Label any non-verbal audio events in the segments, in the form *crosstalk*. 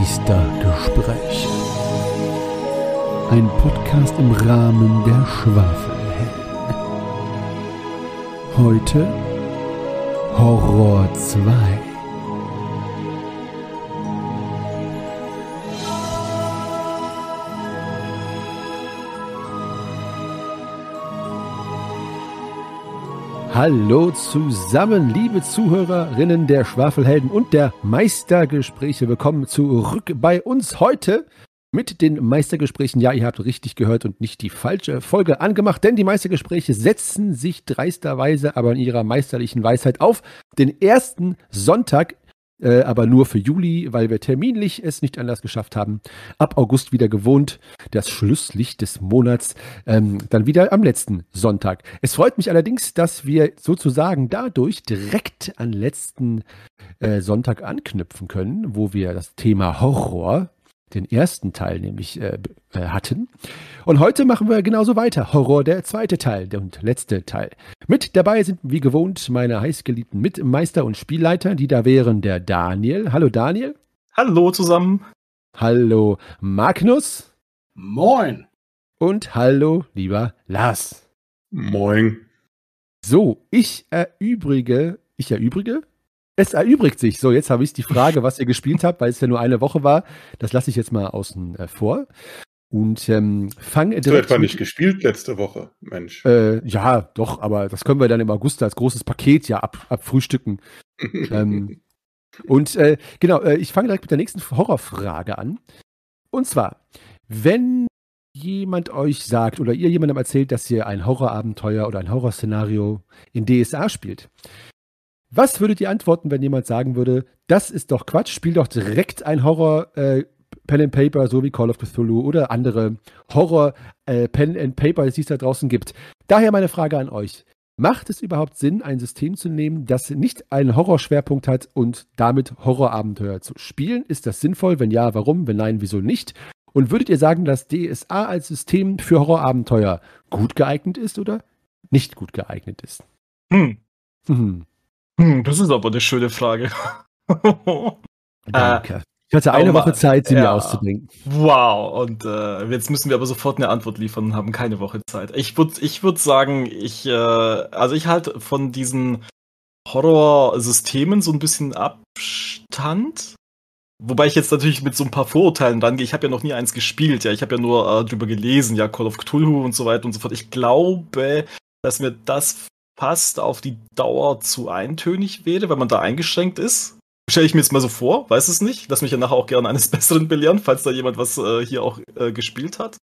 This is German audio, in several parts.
Meistergespräche. Ein Podcast im Rahmen der Schwafelhelden. Heute Horror 2. Hallo zusammen, liebe Zuhörerinnen der Schwafelhelden und der Meistergespräche. Willkommen zurück bei uns heute mit den Meistergesprächen. Ja, ihr habt richtig gehört und nicht die falsche Folge angemacht, denn die Meistergespräche setzen sich dreisterweise, aber in ihrer meisterlichen Weisheit auf den ersten Sonntag äh, aber nur für Juli, weil wir terminlich es nicht anders geschafft haben. Ab August wieder gewohnt, das Schlusslicht des Monats, ähm, dann wieder am letzten Sonntag. Es freut mich allerdings, dass wir sozusagen dadurch direkt an letzten äh, Sonntag anknüpfen können, wo wir das Thema Horror den ersten Teil nämlich äh, äh, hatten. Und heute machen wir genauso weiter. Horror, der zweite Teil der und letzte Teil. Mit dabei sind wie gewohnt meine heißgeliebten Mitmeister und Spielleiter, die da wären der Daniel. Hallo Daniel. Hallo zusammen. Hallo Magnus. Moin. Und hallo lieber Lars. Moin. So, ich erübrige, ich erübrige, es erübrigt sich. So, jetzt habe ich die Frage, was ihr gespielt habt, weil es ja nur eine Woche war. Das lasse ich jetzt mal außen äh, vor. Und ähm, fange direkt. Du etwa nicht gespielt letzte Woche, Mensch. Äh, ja, doch, aber das können wir dann im August als großes Paket ja ab, abfrühstücken. *laughs* ähm, und äh, genau, äh, ich fange direkt mit der nächsten Horrorfrage an. Und zwar, wenn jemand euch sagt oder ihr jemandem erzählt, dass ihr ein Horrorabenteuer oder ein Horrorszenario in DSA spielt, was würdet ihr antworten, wenn jemand sagen würde, das ist doch Quatsch, spiel doch direkt ein Horror äh, Pen and Paper, so wie Call of Cthulhu oder andere Horror äh, Pen and Paper, die es da draußen gibt. Daher meine Frage an euch. Macht es überhaupt Sinn, ein System zu nehmen, das nicht einen Horrorschwerpunkt hat und damit Horrorabenteuer zu spielen? Ist das sinnvoll? Wenn ja, warum? Wenn nein, wieso nicht? Und würdet ihr sagen, dass DSA als System für Horrorabenteuer gut geeignet ist oder nicht gut geeignet ist? Hm. Hm. Hm, das ist aber eine schöne Frage. *laughs* Danke. Ich hatte eine Woche Zeit, sie ja. mir auszudenken. Wow, und äh, jetzt müssen wir aber sofort eine Antwort liefern und haben keine Woche Zeit. Ich würde ich würd sagen, ich, äh, also ich halte von diesen Horror-Systemen so ein bisschen Abstand. Wobei ich jetzt natürlich mit so ein paar Vorurteilen rangehe. Ich habe ja noch nie eins gespielt, ja. Ich habe ja nur äh, drüber gelesen, ja, Call of Cthulhu und so weiter und so fort. Ich glaube, dass mir das fast auf die Dauer zu eintönig wäre, wenn man da eingeschränkt ist. Stelle ich mir jetzt mal so vor, weiß es nicht. Lass mich ja nachher auch gerne eines *laughs* Besseren belehren, falls da jemand was äh, hier auch äh, gespielt hat.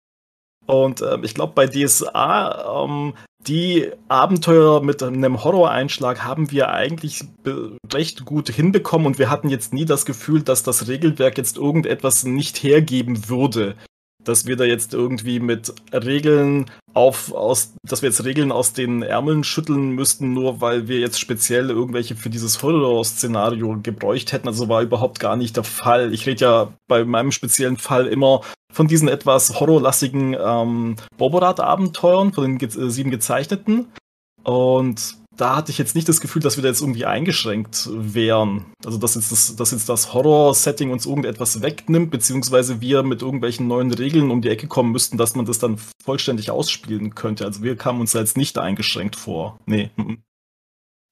Und ähm, ich glaube, bei DSA, ähm, die Abenteuer mit einem Horror-Einschlag haben wir eigentlich recht gut hinbekommen und wir hatten jetzt nie das Gefühl, dass das Regelwerk jetzt irgendetwas nicht hergeben würde dass wir da jetzt irgendwie mit Regeln auf, aus, dass wir jetzt Regeln aus den Ärmeln schütteln müssten, nur weil wir jetzt speziell irgendwelche für dieses Horror-Szenario gebräucht hätten. Also war überhaupt gar nicht der Fall. Ich rede ja bei meinem speziellen Fall immer von diesen etwas horrorlassigen ähm, Boborat-Abenteuern, von den ge äh, sieben gezeichneten. Und da hatte ich jetzt nicht das Gefühl, dass wir da jetzt irgendwie eingeschränkt wären. Also, dass jetzt das, dass jetzt das Horror-Setting uns irgendetwas wegnimmt, beziehungsweise wir mit irgendwelchen neuen Regeln um die Ecke kommen müssten, dass man das dann vollständig ausspielen könnte. Also, wir kamen uns da jetzt nicht eingeschränkt vor. Nee.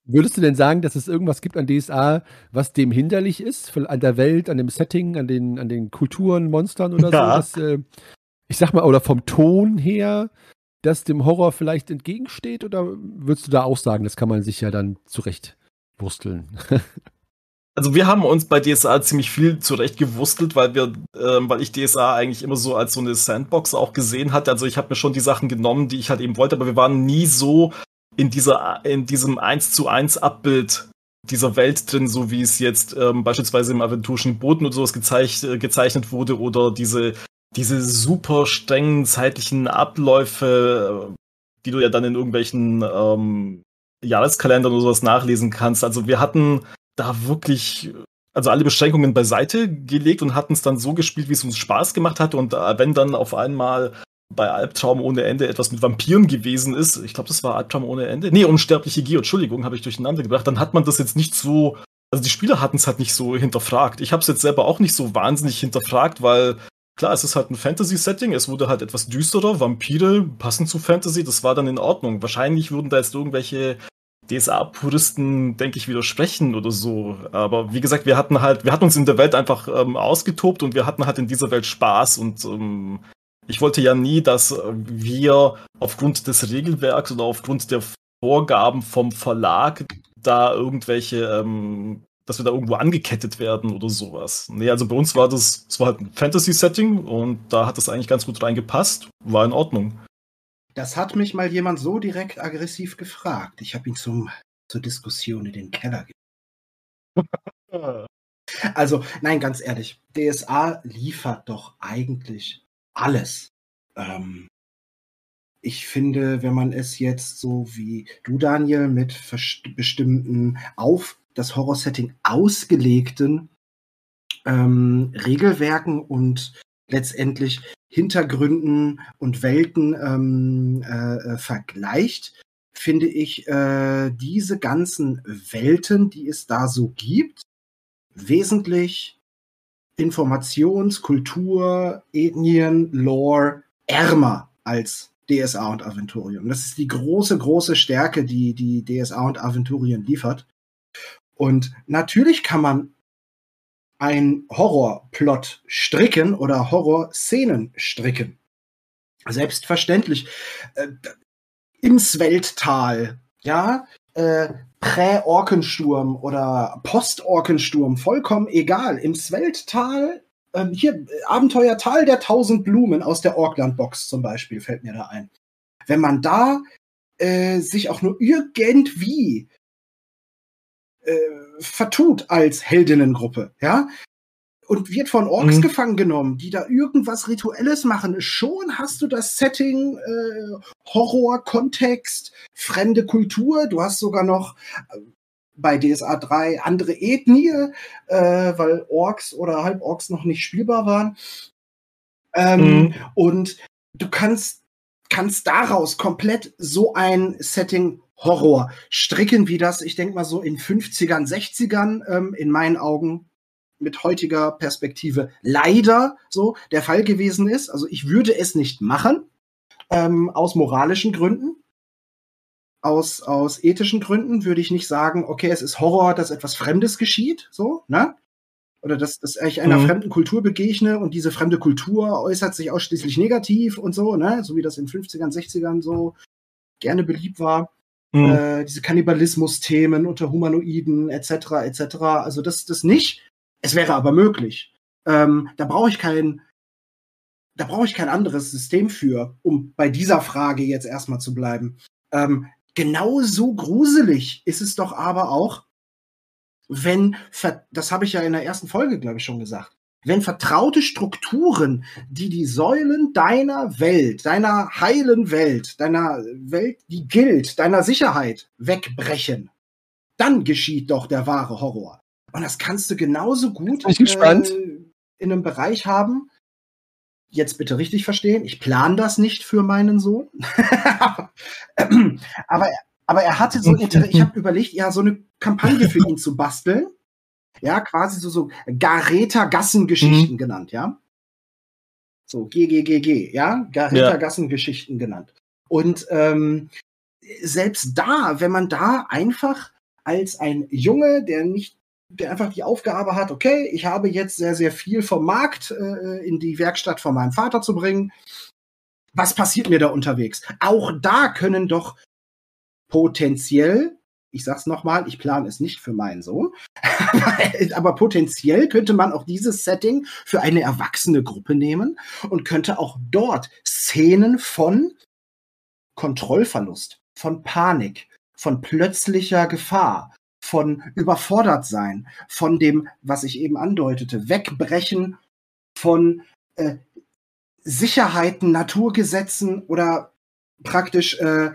Würdest du denn sagen, dass es irgendwas gibt an DSA, was dem hinderlich ist? An der Welt, an dem Setting, an den, an den Kulturen, Monstern oder ja. so? Dass, äh, ich sag mal, oder vom Ton her, das dem Horror vielleicht entgegensteht? Oder würdest du da auch sagen, das kann man sich ja dann zurechtwursteln? *laughs* also wir haben uns bei DSA ziemlich viel zurechtgewurstelt, weil wir, ähm, weil ich DSA eigentlich immer so als so eine Sandbox auch gesehen hatte. Also ich habe mir schon die Sachen genommen, die ich halt eben wollte, aber wir waren nie so in dieser, in diesem 1 zu 1 Abbild dieser Welt drin, so wie es jetzt ähm, beispielsweise im aventurischen Boden oder sowas gezeich gezeichnet wurde oder diese diese super strengen zeitlichen Abläufe, die du ja dann in irgendwelchen ähm, Jahreskalendern oder sowas nachlesen kannst. Also wir hatten da wirklich also alle Beschränkungen beiseite gelegt und hatten es dann so gespielt, wie es uns Spaß gemacht hat. Und äh, wenn dann auf einmal bei Albtraum ohne Ende etwas mit Vampiren gewesen ist, ich glaube, das war Albtraum ohne Ende. Nee, unsterbliche Gier, Entschuldigung, habe ich durcheinander gebracht, dann hat man das jetzt nicht so also die Spieler hatten es halt nicht so hinterfragt. Ich habe es jetzt selber auch nicht so wahnsinnig hinterfragt, weil klar, es ist halt ein Fantasy-Setting, es wurde halt etwas düsterer, Vampire passen zu Fantasy, das war dann in Ordnung. Wahrscheinlich würden da jetzt irgendwelche DSA-Puristen, denke ich, widersprechen oder so. Aber wie gesagt, wir hatten halt, wir hatten uns in der Welt einfach ähm, ausgetobt und wir hatten halt in dieser Welt Spaß und ähm, ich wollte ja nie, dass wir aufgrund des Regelwerks oder aufgrund der Vorgaben vom Verlag da irgendwelche, ähm, dass wir da irgendwo angekettet werden oder sowas. Nee, also bei uns war das, es war halt ein Fantasy-Setting und da hat das eigentlich ganz gut reingepasst, war in Ordnung. Das hat mich mal jemand so direkt aggressiv gefragt. Ich habe ihn zum, zur Diskussion in den Keller gegeben. *laughs* also, nein, ganz ehrlich, DSA liefert doch eigentlich alles. Ähm, ich finde, wenn man es jetzt so wie du, Daniel, mit bestimmten auf das Horror-Setting ausgelegten ähm, Regelwerken und letztendlich Hintergründen und Welten ähm, äh, äh, vergleicht, finde ich äh, diese ganzen Welten, die es da so gibt, wesentlich Informations-, Kultur-, Ethnien-, Lore ärmer als DSA und Aventurium. Das ist die große, große Stärke, die die DSA und Aventurien liefert. Und natürlich kann man ein Horrorplot stricken oder Horrorszenen stricken. Selbstverständlich. Äh, ins Welttal, ja, äh, Prä-Orkensturm oder Post-Orkensturm, vollkommen egal. Im Swelttal, äh, hier, Abenteuertal der tausend Blumen aus der Orkland-Box zum Beispiel, fällt mir da ein. Wenn man da äh, sich auch nur irgendwie äh, vertut als Heldinnengruppe, ja, und wird von Orks mhm. gefangen genommen, die da irgendwas Rituelles machen. Schon hast du das Setting, äh, Horror, Kontext, fremde Kultur. Du hast sogar noch äh, bei DSA 3 andere Ethnie, äh, weil Orks oder Halborks noch nicht spielbar waren. Ähm, mhm. Und du kannst, kannst daraus komplett so ein Setting Horror stricken, wie das, ich denke mal so in 50ern, 60ern ähm, in meinen Augen mit heutiger Perspektive leider so der Fall gewesen ist. Also ich würde es nicht machen, ähm, aus moralischen Gründen. Aus, aus ethischen Gründen würde ich nicht sagen, okay, es ist Horror, dass etwas Fremdes geschieht, so, ne? Oder dass, dass ich einer mhm. fremden Kultur begegne und diese fremde Kultur äußert sich ausschließlich negativ und so, ne? So wie das in 50ern, 60ern so gerne beliebt war. Mhm. Äh, diese Kannibalismus-Themen unter Humanoiden etc. etc. Also das, das nicht. Es wäre aber möglich. Ähm, da brauche ich kein, da brauche ich kein anderes System für, um bei dieser Frage jetzt erstmal zu bleiben. Ähm, genauso gruselig ist es doch aber auch, wenn, das habe ich ja in der ersten Folge, glaube ich, schon gesagt, wenn vertraute Strukturen, die die Säulen deiner Welt, deiner heilen Welt, deiner Welt, die gilt, deiner Sicherheit wegbrechen, dann geschieht doch der wahre Horror. Und das kannst du genauso gut. Äh, in einem Bereich haben. Jetzt bitte richtig verstehen, ich plane das nicht für meinen Sohn. *laughs* aber, aber er hatte so, *laughs* ich habe überlegt, ja, so eine Kampagne für ihn zu basteln ja, quasi so, so Gareta-Gassengeschichten mhm. genannt, ja. So, GGGG, ja, Gareta-Gassengeschichten ja. genannt. Und ähm, selbst da, wenn man da einfach als ein Junge, der nicht, der einfach die Aufgabe hat, okay, ich habe jetzt sehr, sehr viel vom Markt äh, in die Werkstatt von meinem Vater zu bringen. Was passiert mir da unterwegs? Auch da können doch potenziell ich sag's nochmal, ich plane es nicht für meinen Sohn, *laughs* aber potenziell könnte man auch dieses Setting für eine erwachsene Gruppe nehmen und könnte auch dort Szenen von Kontrollverlust, von Panik, von plötzlicher Gefahr, von überfordert sein, von dem, was ich eben andeutete, Wegbrechen von äh, Sicherheiten, Naturgesetzen oder praktisch äh,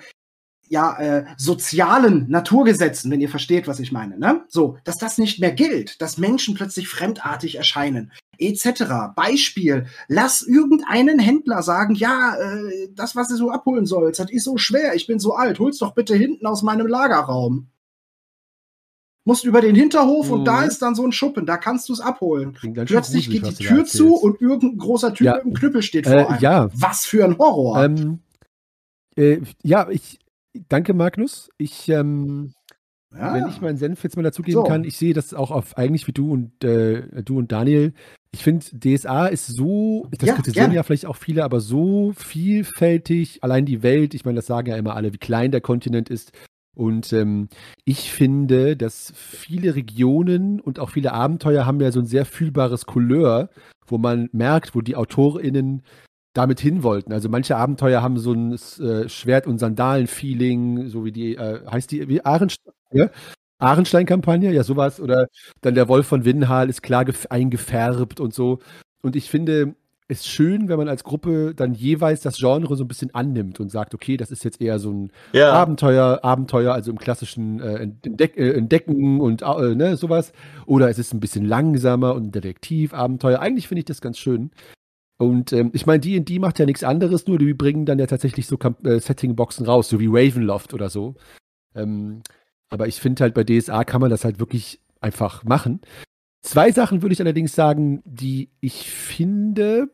ja, äh, sozialen Naturgesetzen, wenn ihr versteht, was ich meine, ne? So, dass das nicht mehr gilt, dass Menschen plötzlich fremdartig erscheinen, etc. Beispiel, lass irgendeinen Händler sagen, ja, äh, das, was du so abholen sollst, das ist so schwer, ich bin so alt, hol's doch bitte hinten aus meinem Lagerraum. Musst über den Hinterhof mhm. und da mhm. ist dann so ein Schuppen, da kannst du es abholen. Plötzlich geht die Tür zu und irgendein großer Typ ja. mit einem Knüppel steht äh, vor einem. Ja. Was für ein Horror. Ähm, äh, ja, ich danke, Magnus. Ich, ähm, ja. wenn ich meinen Senf jetzt mal dazugeben so. kann, ich sehe das auch auf eigentlich wie du und äh, du und Daniel. Ich finde, DSA ist so, das ja, kritisieren ja vielleicht auch viele, aber so vielfältig, allein die Welt, ich meine, das sagen ja immer alle, wie klein der Kontinent ist, und ähm, ich finde, dass viele Regionen und auch viele Abenteuer haben ja so ein sehr fühlbares Couleur, wo man merkt, wo die AutorInnen damit hin wollten. Also manche Abenteuer haben so ein äh, Schwert- und Sandalen-Feeling, so wie die, äh, heißt die, wie Ahrenstein, ja? Ahrenstein-Kampagne, ja sowas. Oder dann der Wolf von Winnhal ist klar eingefärbt und so. Und ich finde, ist schön, wenn man als Gruppe dann jeweils das Genre so ein bisschen annimmt und sagt, okay, das ist jetzt eher so ein ja. Abenteuer, Abenteuer, also im klassischen äh, Entdeck, äh, Entdecken und äh, ne, sowas. Oder es ist ein bisschen langsamer und ein Detektivabenteuer. Eigentlich finde ich das ganz schön. Und ähm, ich meine, D&D macht ja nichts anderes, nur die bringen dann ja tatsächlich so äh, Setting-Boxen raus, so wie Ravenloft oder so. Ähm, aber ich finde halt bei DSA kann man das halt wirklich einfach machen. Zwei Sachen würde ich allerdings sagen, die ich finde,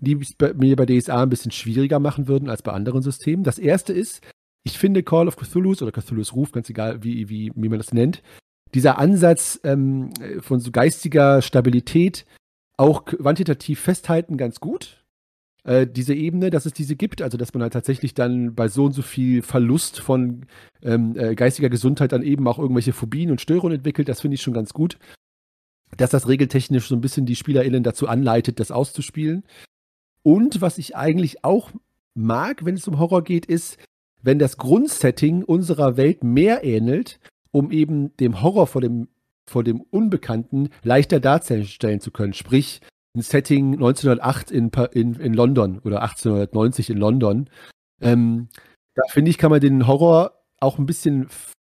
die mir bei DSA ein bisschen schwieriger machen würden als bei anderen Systemen. Das erste ist, ich finde Call of Cthulhu's oder Cthulhu's Ruf, ganz egal, wie, wie, wie man das nennt, dieser Ansatz ähm, von so geistiger Stabilität auch quantitativ festhalten ganz gut. Äh, diese Ebene, dass es diese gibt, also dass man halt tatsächlich dann bei so und so viel Verlust von ähm, äh, geistiger Gesundheit dann eben auch irgendwelche Phobien und Störungen entwickelt, das finde ich schon ganz gut. Dass das regeltechnisch so ein bisschen die SpielerInnen dazu anleitet, das auszuspielen. Und was ich eigentlich auch mag, wenn es um Horror geht, ist, wenn das Grundsetting unserer Welt mehr ähnelt, um eben dem Horror vor dem, vor dem Unbekannten leichter darstellen zu können. Sprich, ein Setting 1908 in, in, in London oder 1890 in London. Ähm, da finde ich, kann man den Horror auch ein bisschen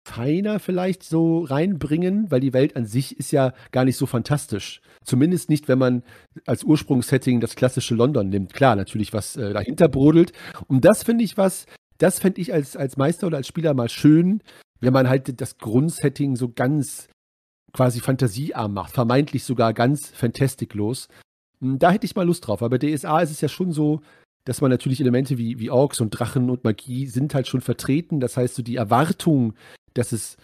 feiner vielleicht so reinbringen, weil die Welt an sich ist ja gar nicht so fantastisch. Zumindest nicht, wenn man als Ursprungssetting das klassische London nimmt. Klar, natürlich, was äh, dahinter brodelt. Und das finde ich was, das fände ich als, als Meister oder als Spieler mal schön, wenn man halt das Grundsetting so ganz quasi fantasiearm macht, vermeintlich sogar ganz fantastiklos. Hm, da hätte ich mal Lust drauf. Aber bei DSA ist es ja schon so, dass man natürlich Elemente wie, wie Orks und Drachen und Magie sind halt schon vertreten. Das heißt, so die Erwartung, dass es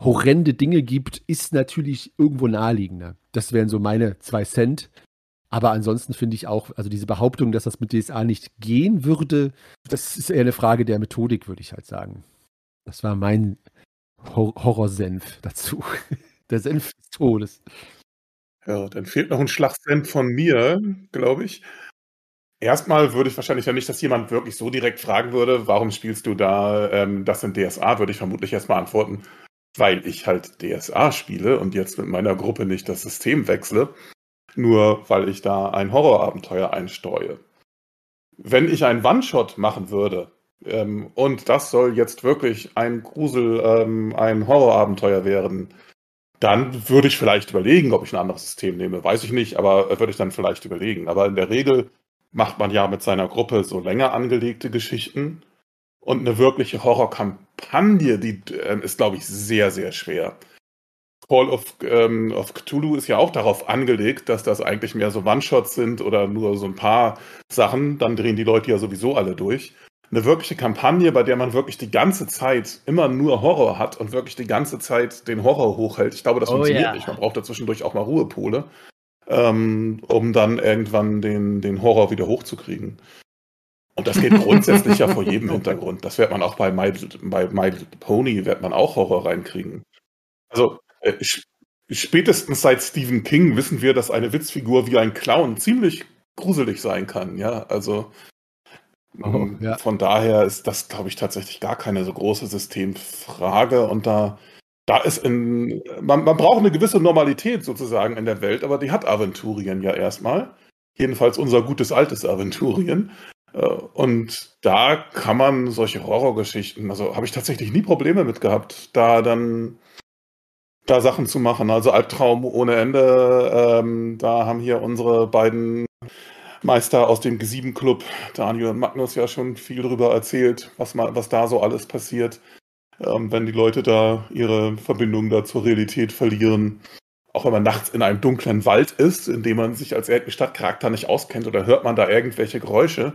horrende Dinge gibt, ist natürlich irgendwo naheliegender. Das wären so meine zwei Cent. Aber ansonsten finde ich auch, also diese Behauptung, dass das mit DSA nicht gehen würde, das ist eher eine Frage der Methodik, würde ich halt sagen. Das war mein Hor Horrorsenf dazu. *laughs* der Senf des Todes. Ja, dann fehlt noch ein Schlagsenf von mir, glaube ich. Erstmal würde ich wahrscheinlich ja nicht, dass jemand wirklich so direkt fragen würde, warum spielst du da ähm, das in DSA, würde ich vermutlich erstmal antworten, weil ich halt DSA spiele und jetzt mit meiner Gruppe nicht das System wechsle, nur weil ich da ein Horrorabenteuer einstreue. Wenn ich einen One-Shot machen würde, ähm, und das soll jetzt wirklich ein Grusel, ähm, ein Horrorabenteuer werden, dann würde ich vielleicht überlegen, ob ich ein anderes System nehme. Weiß ich nicht, aber würde ich dann vielleicht überlegen. Aber in der Regel macht man ja mit seiner Gruppe so länger angelegte Geschichten. Und eine wirkliche Horrorkampagne, die äh, ist, glaube ich, sehr, sehr schwer. Call of, ähm, of Cthulhu ist ja auch darauf angelegt, dass das eigentlich mehr so One-Shots sind oder nur so ein paar Sachen. Dann drehen die Leute ja sowieso alle durch. Eine wirkliche Kampagne, bei der man wirklich die ganze Zeit immer nur Horror hat und wirklich die ganze Zeit den Horror hochhält. Ich glaube, das oh, funktioniert yeah. nicht. Man braucht dazwischendurch auch mal Ruhepole ähm, um dann irgendwann den, den Horror wieder hochzukriegen. Und das geht *laughs* grundsätzlich ja vor jedem Hintergrund. Das wird man auch bei My, bei My Pony, wird man auch Horror reinkriegen. Also äh, spätestens seit Stephen King wissen wir, dass eine Witzfigur wie ein Clown ziemlich gruselig sein kann. Ja, also oh, ähm, ja. von daher ist das, glaube ich, tatsächlich gar keine so große Systemfrage. Und da da ist in, man, man braucht eine gewisse Normalität sozusagen in der Welt, aber die hat Aventurien ja erstmal. Jedenfalls unser gutes altes Aventurien. Äh, und da kann man solche Horrorgeschichten, also habe ich tatsächlich nie Probleme mit gehabt, da dann da Sachen zu machen. Also Albtraum ohne Ende. Ähm, da haben hier unsere beiden Meister aus dem G7-Club, Daniel Magnus, ja schon viel drüber erzählt, was, mal, was da so alles passiert. ähm, wenn die Leute da ihre Verbindung da zur Realität verlieren. Auch wenn man nachts in einem dunklen Wald ist, in dem man sich als Stadtcharakter nicht auskennt oder hört man da irgendwelche Geräusche.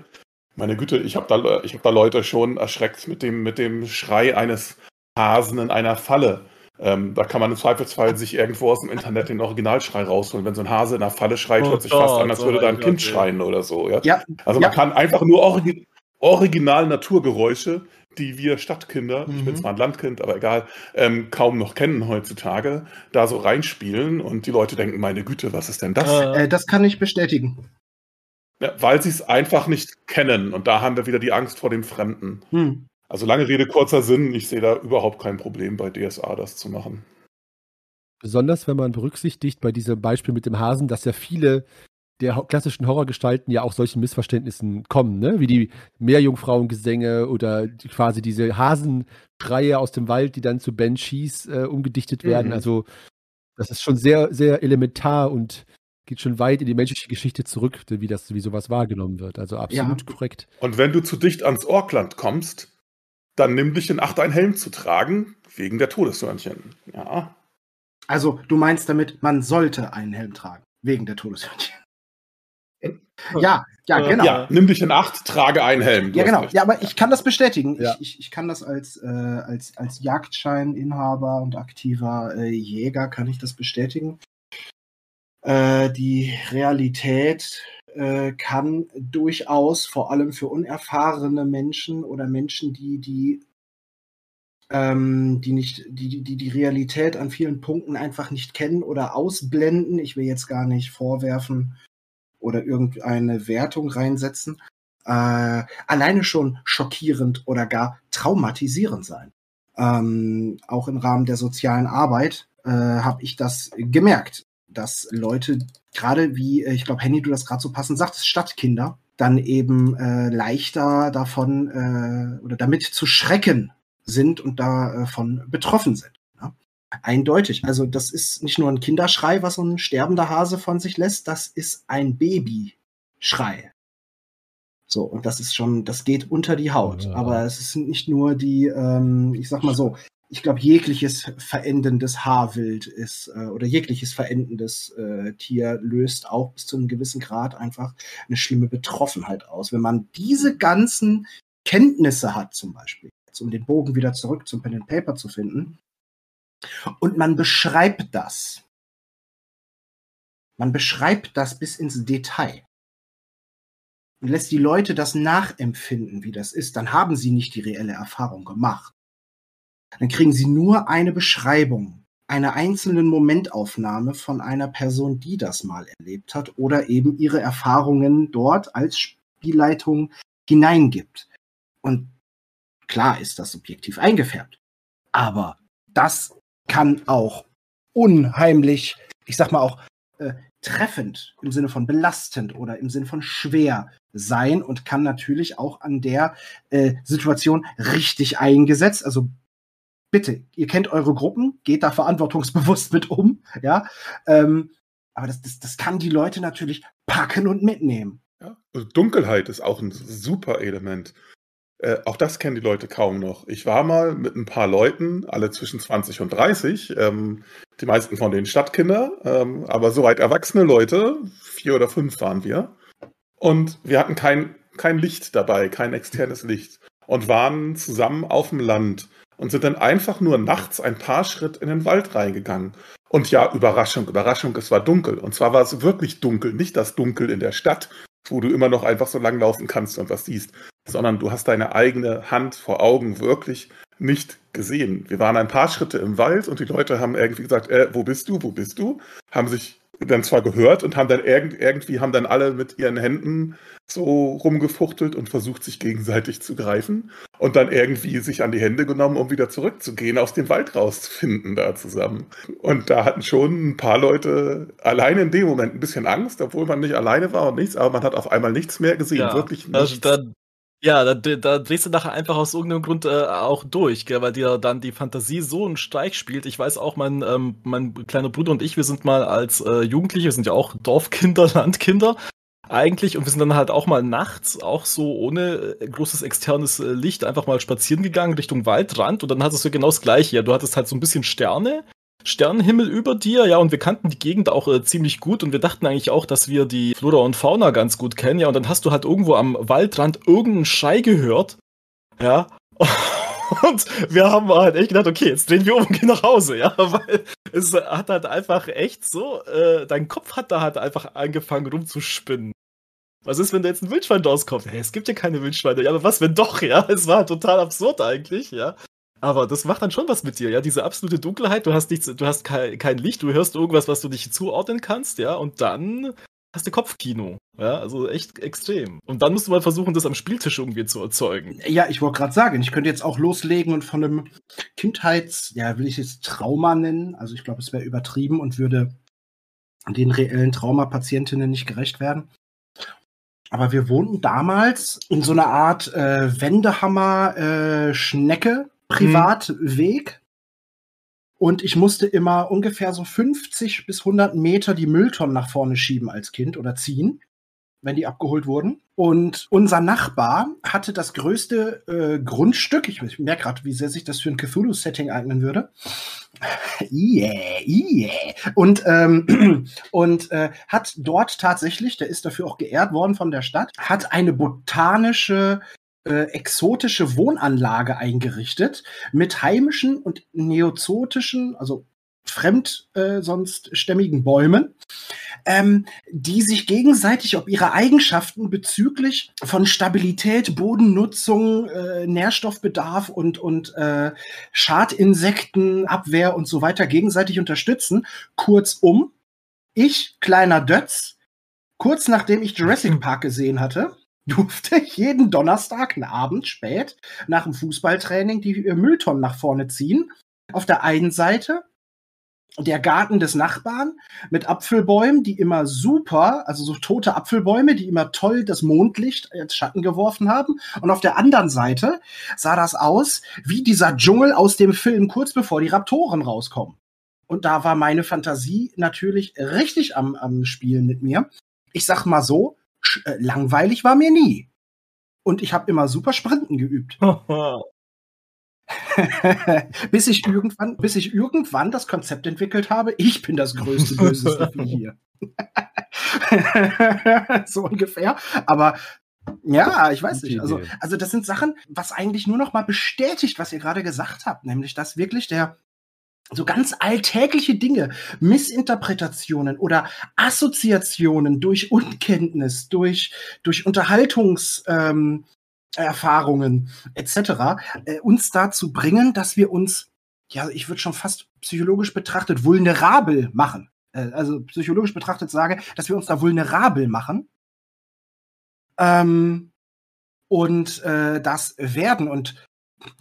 Meine Güte, ich habe da, hab da Leute schon erschreckt mit dem, mit dem Schrei eines Hasen in einer Falle. Ähm, da kann man im Zweifelsfall sich irgendwo aus dem Internet den Originalschrei rausholen. Wenn so ein Hase in einer Falle schreit, oh hört sich fast an, als würde da ein Kind schreien oder so. Ja? ja also man ja. kann einfach nur Origi original Naturgeräusche, die wir Stadtkinder, mhm. ich bin zwar ein Landkind, aber egal, ähm, kaum noch kennen heutzutage, da so reinspielen und die Leute denken, meine Güte, was ist denn das? Äh, das kann ich bestätigen. Ja, weil sie es einfach nicht kennen und da haben wir wieder die Angst vor dem Fremden. Hm. Also lange Rede, kurzer Sinn, ich sehe da überhaupt kein Problem bei DSA, das zu machen. Besonders wenn man berücksichtigt bei diesem Beispiel mit dem Hasen, dass ja viele der klassischen Horrorgestalten ja auch solchen Missverständnissen kommen, ne? wie die Meerjungfrauengesänge oder die, quasi diese Hasenschreie aus dem Wald, die dann zu Banshees äh, umgedichtet werden. Mhm. Also das ist schon sehr, sehr elementar und geht schon weit in die menschliche Geschichte zurück, wie das, wie sowas wahrgenommen wird. Also absolut ja. korrekt. Und wenn du zu dicht ans Orkland kommst, dann nimm dich in Acht, einen Helm zu tragen, wegen der Todeshörnchen. Ja. Also, du meinst damit, man sollte einen Helm tragen, wegen der Todeshörnchen. Ja, ja, genau. Ja, nimm dich in Acht, trage einen Helm. Ja, genau. Ja, aber ich kann das bestätigen. Ja. Ich, ich, ich kann das als, äh, als, als Jagdscheininhaber und aktiver äh, Jäger, kann ich das bestätigen. Äh, die Realität äh, kann durchaus, vor allem für unerfahrene Menschen oder Menschen, die die ähm, die nicht, die, die die Realität an vielen Punkten einfach nicht kennen oder ausblenden. Ich will jetzt gar nicht vorwerfen oder irgendeine Wertung reinsetzen. Äh, alleine schon schockierend oder gar traumatisierend sein. Ähm, auch im Rahmen der sozialen Arbeit äh, habe ich das gemerkt dass Leute, gerade wie, äh, ich glaube, Henny, du das gerade so passend sagtest, Stadtkinder, dann eben äh, leichter davon äh, oder damit zu schrecken sind und davon äh, betroffen sind. Ja? Eindeutig. Also das ist nicht nur ein Kinderschrei, was so ein sterbender Hase von sich lässt, das ist ein Babyschrei. So, und das ist schon, das geht unter die Haut. Ja. Aber es ist nicht nur die, ähm, ich sag mal so, ich glaube, jegliches verendendes Haarwild ist äh, oder jegliches verendendes äh, Tier löst auch bis zu einem gewissen Grad einfach eine schlimme Betroffenheit aus. Wenn man diese ganzen Kenntnisse hat, zum Beispiel, jetzt, um den Bogen wieder zurück zum Pen and Paper zu finden, und man beschreibt das, man beschreibt das bis ins Detail und lässt die Leute das nachempfinden, wie das ist, dann haben sie nicht die reelle Erfahrung gemacht dann kriegen sie nur eine Beschreibung, eine einzelnen Momentaufnahme von einer Person, die das mal erlebt hat oder eben ihre Erfahrungen dort als Spielleitung hineingibt. Und klar ist das subjektiv eingefärbt, aber das kann auch unheimlich, ich sag mal auch äh, treffend im Sinne von belastend oder im Sinne von schwer sein und kann natürlich auch an der äh, Situation richtig eingesetzt, also bitte, ihr kennt eure Gruppen, geht da verantwortungsbewusst mit um, ja. Ähm, aber das, das, das kann die Leute natürlich packen und mitnehmen. Ja, also Dunkelheit ist auch ein super Element. Äh, auch das kennen die Leute kaum noch. Ich war mal mit ein paar Leuten, alle zwischen 20 und 30, ähm, die meisten von denen Stadtkinder, ähm, aber soweit erwachsene Leute, vier oder fünf waren wir. Und wir hatten kein, kein Licht dabei, kein externes Licht. Und waren zusammen auf dem Land und sind dann einfach nur nachts ein paar Schritt in den Wald reingegangen. Und ja, Überraschung, Überraschung, es war dunkel. Und zwar war es wirklich dunkel, nicht das Dunkel in der Stadt, wo du immer noch einfach so langlaufen kannst und was siehst, sondern du hast deine eigene Hand vor Augen wirklich nicht gesehen. Wir waren ein paar Schritte im Wald und die Leute haben irgendwie gesagt, äh, wo bist du, wo bist du? Haben sich dann zwar gehört und haben dann irgendwie haben dann alle mit ihren Händen so rumgefuchtelt und versucht, sich gegenseitig zu greifen und dann irgendwie sich an die Hände genommen, um wieder zurückzugehen, aus dem Wald rauszufinden da zusammen. Und da hatten schon ein paar Leute alleine in dem Moment ein bisschen Angst, obwohl man nicht alleine war und nichts, aber man hat auf einmal nichts mehr gesehen, ja, wirklich nichts. Da, ja, da, da, drehst du nachher einfach aus irgendeinem Grund äh, auch durch, gell, weil dir dann die Fantasie so einen Streich spielt. Ich weiß auch, mein, ähm, mein kleiner Bruder und ich, wir sind mal als äh, Jugendliche, wir sind ja auch Dorfkinder, *laughs* Landkinder, eigentlich und wir sind dann halt auch mal nachts, auch so ohne äh, großes externes äh, Licht, einfach mal spazieren gegangen Richtung Waldrand und dann hattest du genau das gleiche. Ja, du hattest halt so ein bisschen Sterne, Sternenhimmel über dir, ja, und wir kannten die Gegend auch äh, ziemlich gut und wir dachten eigentlich auch, dass wir die Flora und Fauna ganz gut kennen, ja, und dann hast du halt irgendwo am Waldrand irgendeinen Schrei gehört, ja, *laughs* und wir haben halt echt gedacht, okay, jetzt drehen wir um und gehen nach Hause, ja, *laughs* weil es hat halt einfach echt so, äh, dein Kopf hat da halt einfach angefangen rumzuspinnen. Was ist, wenn da jetzt ein Wildschwein rauskommt? Hey, es gibt ja keine Wildschweine. Ja, aber was, wenn doch, ja? *laughs* Es war total absurd eigentlich, ja. Aber das macht dann schon was mit dir, ja. Diese absolute Dunkelheit, du hast nichts, du hast kein, kein Licht, du hörst irgendwas, was du nicht zuordnen kannst, ja, und dann hast du Kopfkino. Ja, also echt extrem. Und dann musst du mal versuchen, das am Spieltisch irgendwie zu erzeugen. Ja, ich wollte gerade sagen, ich könnte jetzt auch loslegen und von einem Kindheits, ja, will ich es jetzt Trauma nennen. Also ich glaube, es wäre übertrieben und würde den reellen Traumapatientinnen nicht gerecht werden. Aber wir wohnten damals in so einer Art äh, Wendehammer-Schnecke, äh. Und ich musste immer ungefähr so 50 bis 100 Meter die Mülltonnen nach vorne schieben als Kind oder ziehen, wenn die abgeholt wurden. Und unser Nachbar hatte das größte äh, Grundstück. Ich, ich merke gerade, wie sehr sich das für ein Cthulhu-Setting eignen würde. *laughs* yeah, yeah. Und, ähm, *clears throat* und äh, hat dort tatsächlich, der ist dafür auch geehrt worden von der Stadt, hat eine botanische äh, exotische Wohnanlage eingerichtet mit heimischen und neozotischen, also fremd äh, sonst stämmigen Bäumen, ähm, die sich gegenseitig ob ihre Eigenschaften bezüglich von Stabilität, Bodennutzung, äh, Nährstoffbedarf und, und äh, Schadinsektenabwehr und so weiter gegenseitig unterstützen. Kurzum, ich, kleiner Dötz, kurz nachdem ich Jurassic Park gesehen hatte, *laughs* durfte ich jeden Donnerstag, Abend spät, nach dem Fußballtraining die äh, Mülltonnen nach vorne ziehen. Auf der einen Seite der Garten des Nachbarn mit Apfelbäumen, die immer super, also so tote Apfelbäume, die immer toll das Mondlicht als Schatten geworfen haben. Und auf der anderen Seite sah das aus wie dieser Dschungel aus dem Film kurz bevor die Raptoren rauskommen. Und da war meine Fantasie natürlich richtig am, am Spielen mit mir. Ich sag mal so, äh, langweilig war mir nie. Und ich habe immer super Sprinten geübt. *laughs* *laughs* bis ich irgendwann, bis ich irgendwann das Konzept entwickelt habe, ich bin das größte *laughs* böse hier. *laughs* so ungefähr. Aber ja, ich weiß nicht. Also, also das sind Sachen, was eigentlich nur noch mal bestätigt, was ihr gerade gesagt habt, nämlich dass wirklich der so ganz alltägliche Dinge, Missinterpretationen oder Assoziationen durch Unkenntnis, durch, durch Unterhaltungserfahrungen ähm, etc. Äh, uns dazu bringen, dass wir uns, ja, ich würde schon fast psychologisch betrachtet, vulnerabel machen. Äh, also psychologisch betrachtet sage, dass wir uns da vulnerabel machen. Ähm, und äh, das werden und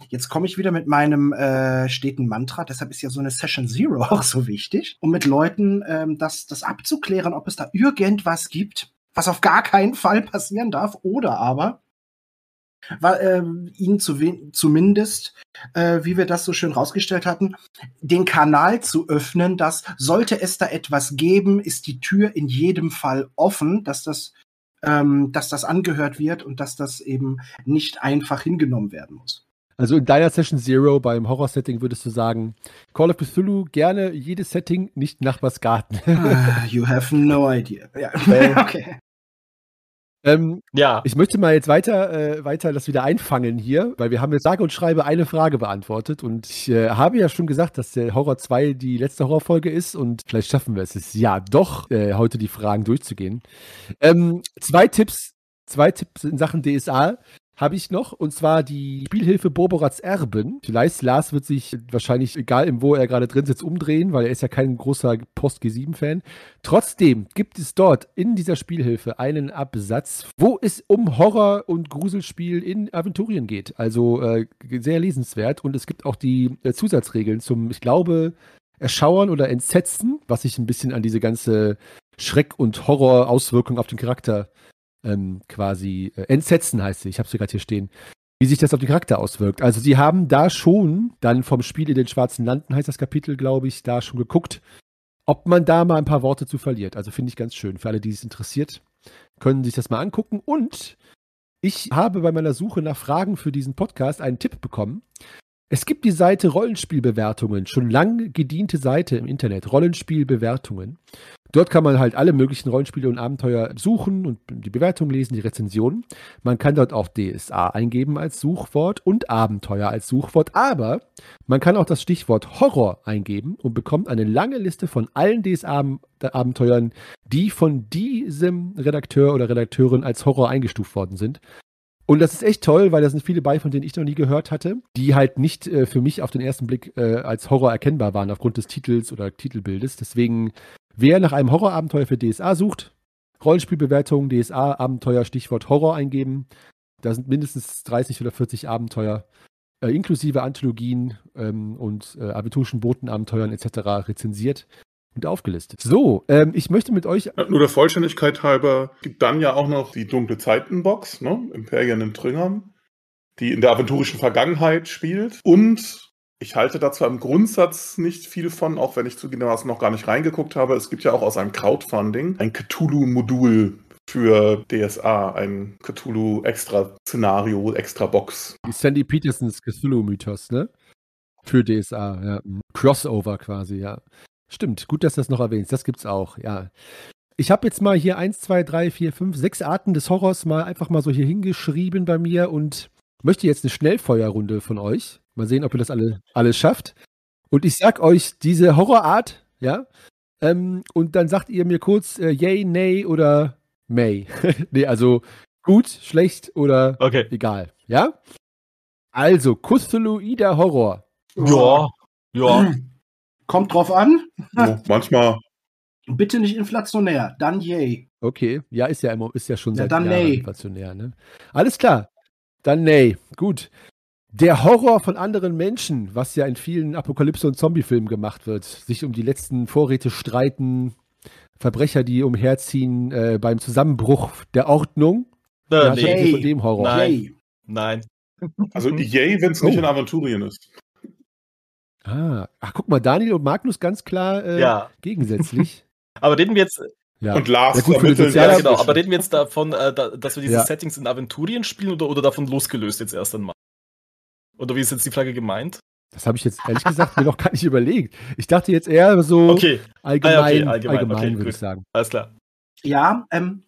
Jetzt komme ich wieder mit meinem äh, steten Mantra, deshalb ist ja so eine Session Zero *laughs* auch so wichtig, um mit Leuten ähm, das, das abzuklären, ob es da irgendwas gibt, was auf gar keinen Fall passieren darf, oder aber weil, äh, ihnen zu zumindest, äh, wie wir das so schön rausgestellt hatten, den Kanal zu öffnen, dass sollte es da etwas geben, ist die Tür in jedem Fall offen, dass das, ähm, dass das angehört wird und dass das eben nicht einfach hingenommen werden muss. Also in deiner Session Zero beim Horror-Setting würdest du sagen, Call of Cthulhu gerne jedes Setting, nicht Nachbarsgarten. uh, you have no idea. Ja. *laughs* okay. Ähm, ja. Ich möchte mal jetzt weiter, äh, weiter das wieder einfangen hier, weil wir haben jetzt sage und schreibe eine Frage beantwortet und ich äh, habe ja schon gesagt, dass der Horror 2 die letzte Horrorfolge ist und vielleicht schaffen wir es ja doch, äh, heute die Fragen durchzugehen. Ähm, zwei Tipps, zwei Tipps in Sachen DSA habe ich noch, und zwar die Spielhilfe Borborats Erben. Vielleicht Lars wird sich wahrscheinlich, egal im wo er gerade drin sitzt, umdrehen, weil er ist ja kein großer Post-G7-Fan. Trotzdem gibt es dort in dieser Spielhilfe einen Absatz, wo es um Horror- und Gruselspiel in Aventurien geht. Also äh, sehr lesenswert. Und es gibt auch die äh, Zusatzregeln zum, ich glaube, Erschauern oder Entsetzen, was sich ein bisschen an diese ganze Schreck- und Horror-Auswirkung auf den Charakter ähm, quasi äh, entsetzen heißt sie. Ich habe sie gerade hier stehen. Wie sich das auf den Charakter auswirkt. Also sie haben da schon dann vom Spiel in den schwarzen Landen heißt das Kapitel, glaube ich, da schon geguckt, ob man da mal ein paar Worte zu verliert. Also finde ich ganz schön für alle, die es interessiert. können sich das mal angucken. Und ich habe bei meiner Suche nach Fragen für diesen Podcast einen Tipp bekommen. Es gibt die Seite Rollenspielbewertungen, schon lang gediente Seite im Internet, Rollenspielbewertungen. Dort kann man halt alle möglichen Rollenspiele und Abenteuer suchen und die Bewertungen lesen, die Rezensionen. Man kann dort auch DSA eingeben als Suchwort und Abenteuer als Suchwort, aber man kann auch das Stichwort Horror eingeben und bekommt eine lange Liste von allen DSA-Abenteuern, die von diesem Redakteur oder Redakteurin als Horror eingestuft worden sind. Und das ist echt toll, weil da sind viele bei, von denen ich noch nie gehört hatte, die halt nicht äh, für mich auf den ersten Blick äh, als Horror erkennbar waren aufgrund des Titels oder Titelbildes. Deswegen, wer nach einem Horrorabenteuer für DSA sucht, Rollenspielbewertung, DSA, Abenteuer, Stichwort Horror eingeben. Da sind mindestens 30 oder 40 Abenteuer, äh, inklusive Anthologien ähm, und äh, aventurischen Botenabenteuern etc. rezensiert und aufgelistet. So, ähm, ich möchte mit euch. Nur der Vollständigkeit halber gibt dann ja auch noch die dunkle Zeitenbox, ne? Imperien in Tringern, die in der aventurischen Vergangenheit spielt. Und ich halte da zwar im Grundsatz nicht viel von, auch wenn ich zugegebenermaßen noch gar nicht reingeguckt habe. Es gibt ja auch aus einem Crowdfunding ein Cthulhu-Modul für DSA, ein Cthulhu-Extra-Szenario, Extra-Box. Sandy Petersons Cthulhu-Mythos, ne? Für DSA, ja. Crossover quasi, ja. Stimmt, gut, dass du das noch erwähnst. Das gibt's auch, ja. Ich habe jetzt mal hier eins, zwei, drei, vier, fünf, sechs Arten des Horrors mal einfach mal so hier hingeschrieben bei mir und möchte jetzt eine Schnellfeuerrunde von euch. Mal sehen, ob ihr das alle alles schafft. Und ich sag euch diese Horrorart, ja, ähm, und dann sagt ihr mir kurz äh, yay, nay oder may. *laughs* nee, also gut, schlecht oder Okay. egal, ja? Also, Cthulhuider Horror. Ja. Ja. *clears throat* Kommt drauf an. Wo manchmal *laughs* Bitte nicht inflationär. Dann yay. Okay, ja, ist ja immer, ist ja schon Ja, seit dann Jahren nee. inflationär, ne? Alles klar. Dann nee. Gut. Der Horror von anderen Menschen, was ja in vielen Apokalypse- und Zombie-Filmen gemacht wird, sich um die letzten Vorräte streiten, Verbrecher, die umherziehen äh, beim Zusammenbruch der Ordnung. Äh, Ja, nee. von dem Horror. Nein. Nein. Also yay, wenn es nicht Oh. in Aventurien ist. Ah, ach, guck mal, Daniel und Magnus ganz klar äh, Ja. gegensätzlich. *laughs* Aber reden wir jetzt, ja. Und Lars Ja, gut, für die vermitteln ja, genau, aber reden wir jetzt davon, äh, da, dass wir diese Ja. Settings in Aventurien spielen oder, oder davon losgelöst jetzt erst einmal? Oder wie ist jetzt die Frage gemeint? Das habe ich jetzt ehrlich gesagt mir noch gar nicht überlegt. Ich dachte jetzt eher so Okay, allgemein, Ah, okay, allgemein, allgemein, okay, würde gut. ich sagen. alles klar. Ja, ähm,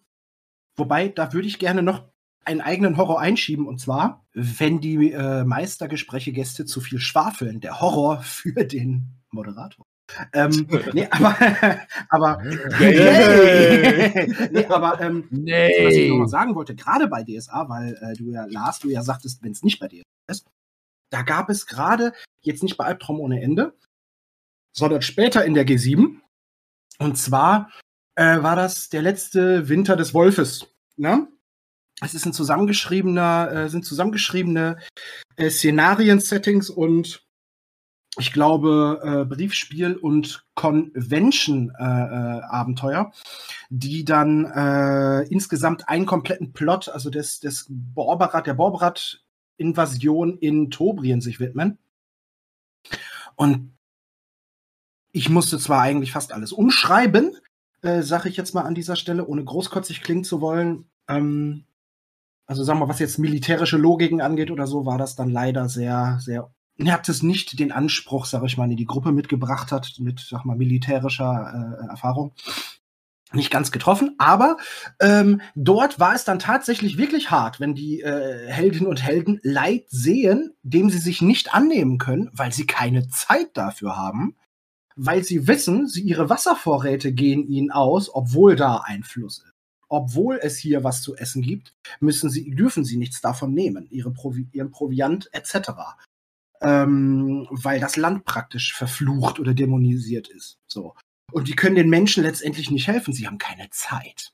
wobei, da würde ich gerne noch einen eigenen Horror einschieben. Und zwar, wenn die äh, Meistergespräche-Gäste zu viel schwafeln. Der Horror *laughs* für den Moderator. Ähm, *laughs* nee, aber, *laughs* aber, Yay. nee, aber ähm, Nee. was ich noch mal sagen wollte, gerade bei DSA, weil äh, du ja, Lars, du ja sagtest, wenn es nicht bei DSA ist, da gab es gerade, jetzt nicht bei Albtraum ohne Ende, sondern später in der G7. Und zwar äh, war das der letzte Winter des Wolfes. Ne? Es ist ein zusammengeschriebener, äh, sind zusammengeschriebene äh, Szenarien-Settings und ich glaube, äh, Briefspiel und Convention-Abenteuer, die dann äh, insgesamt einen kompletten Plot, also des, des Borberat, der Borberat-Invasion in Tobrien sich widmen. Und ich musste zwar eigentlich fast alles umschreiben, äh, sage ich jetzt mal an dieser Stelle, ohne großkotzig klingen zu wollen. Ähm, also sagen wir, was jetzt militärische Logiken angeht oder so, war das dann leider sehr, sehr er hat es nicht den Anspruch, sag ich mal, den die Gruppe mitgebracht hat, mit, sag mal, militärischer äh, Erfahrung. Nicht ganz getroffen, aber ähm, dort war es dann tatsächlich wirklich hart, wenn die äh, Heldinnen und Helden Leid sehen, dem sie sich nicht annehmen können, weil sie keine Zeit dafür haben, weil sie wissen, sie ihre Wasservorräte gehen ihnen aus, obwohl da ein Fluss ist. Obwohl es hier was zu essen gibt, müssen sie, dürfen sie nichts davon nehmen, ihre Provi ihren Proviant etc ähm, weil das Land praktisch verflucht oder dämonisiert ist. So. Und die können den Menschen letztendlich nicht helfen. Sie haben keine Zeit.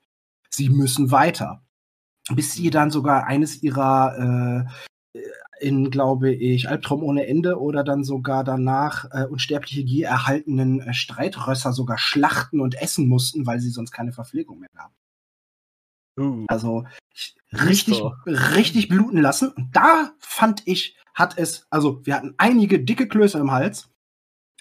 Sie müssen weiter. Bis sie dann sogar eines ihrer äh, in, glaube ich, Albtraum ohne Ende oder dann sogar danach äh, unsterbliche Gier erhaltenen äh, Streitrösser sogar schlachten und essen mussten, weil sie sonst keine Verpflegung mehr gaben. Uh. Also ich- richtig, so. richtig bluten lassen. Und da fand ich, hat es, also wir hatten einige dicke Klöße im Hals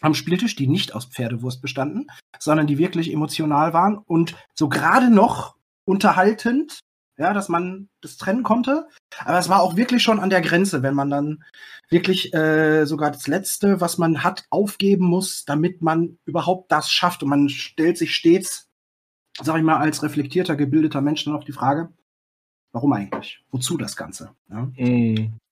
am Spieltisch, die nicht aus Pferdewurst bestanden, sondern die wirklich emotional waren und so gerade noch unterhaltend, ja, dass man das trennen konnte. Aber es war auch wirklich schon an der Grenze, wenn man dann wirklich äh, sogar das Letzte, was man hat, aufgeben muss, damit man überhaupt das schafft. Und man stellt sich stets, sag ich mal, als reflektierter, gebildeter Mensch dann auch die Frage, warum eigentlich? Wozu das Ganze? Ja?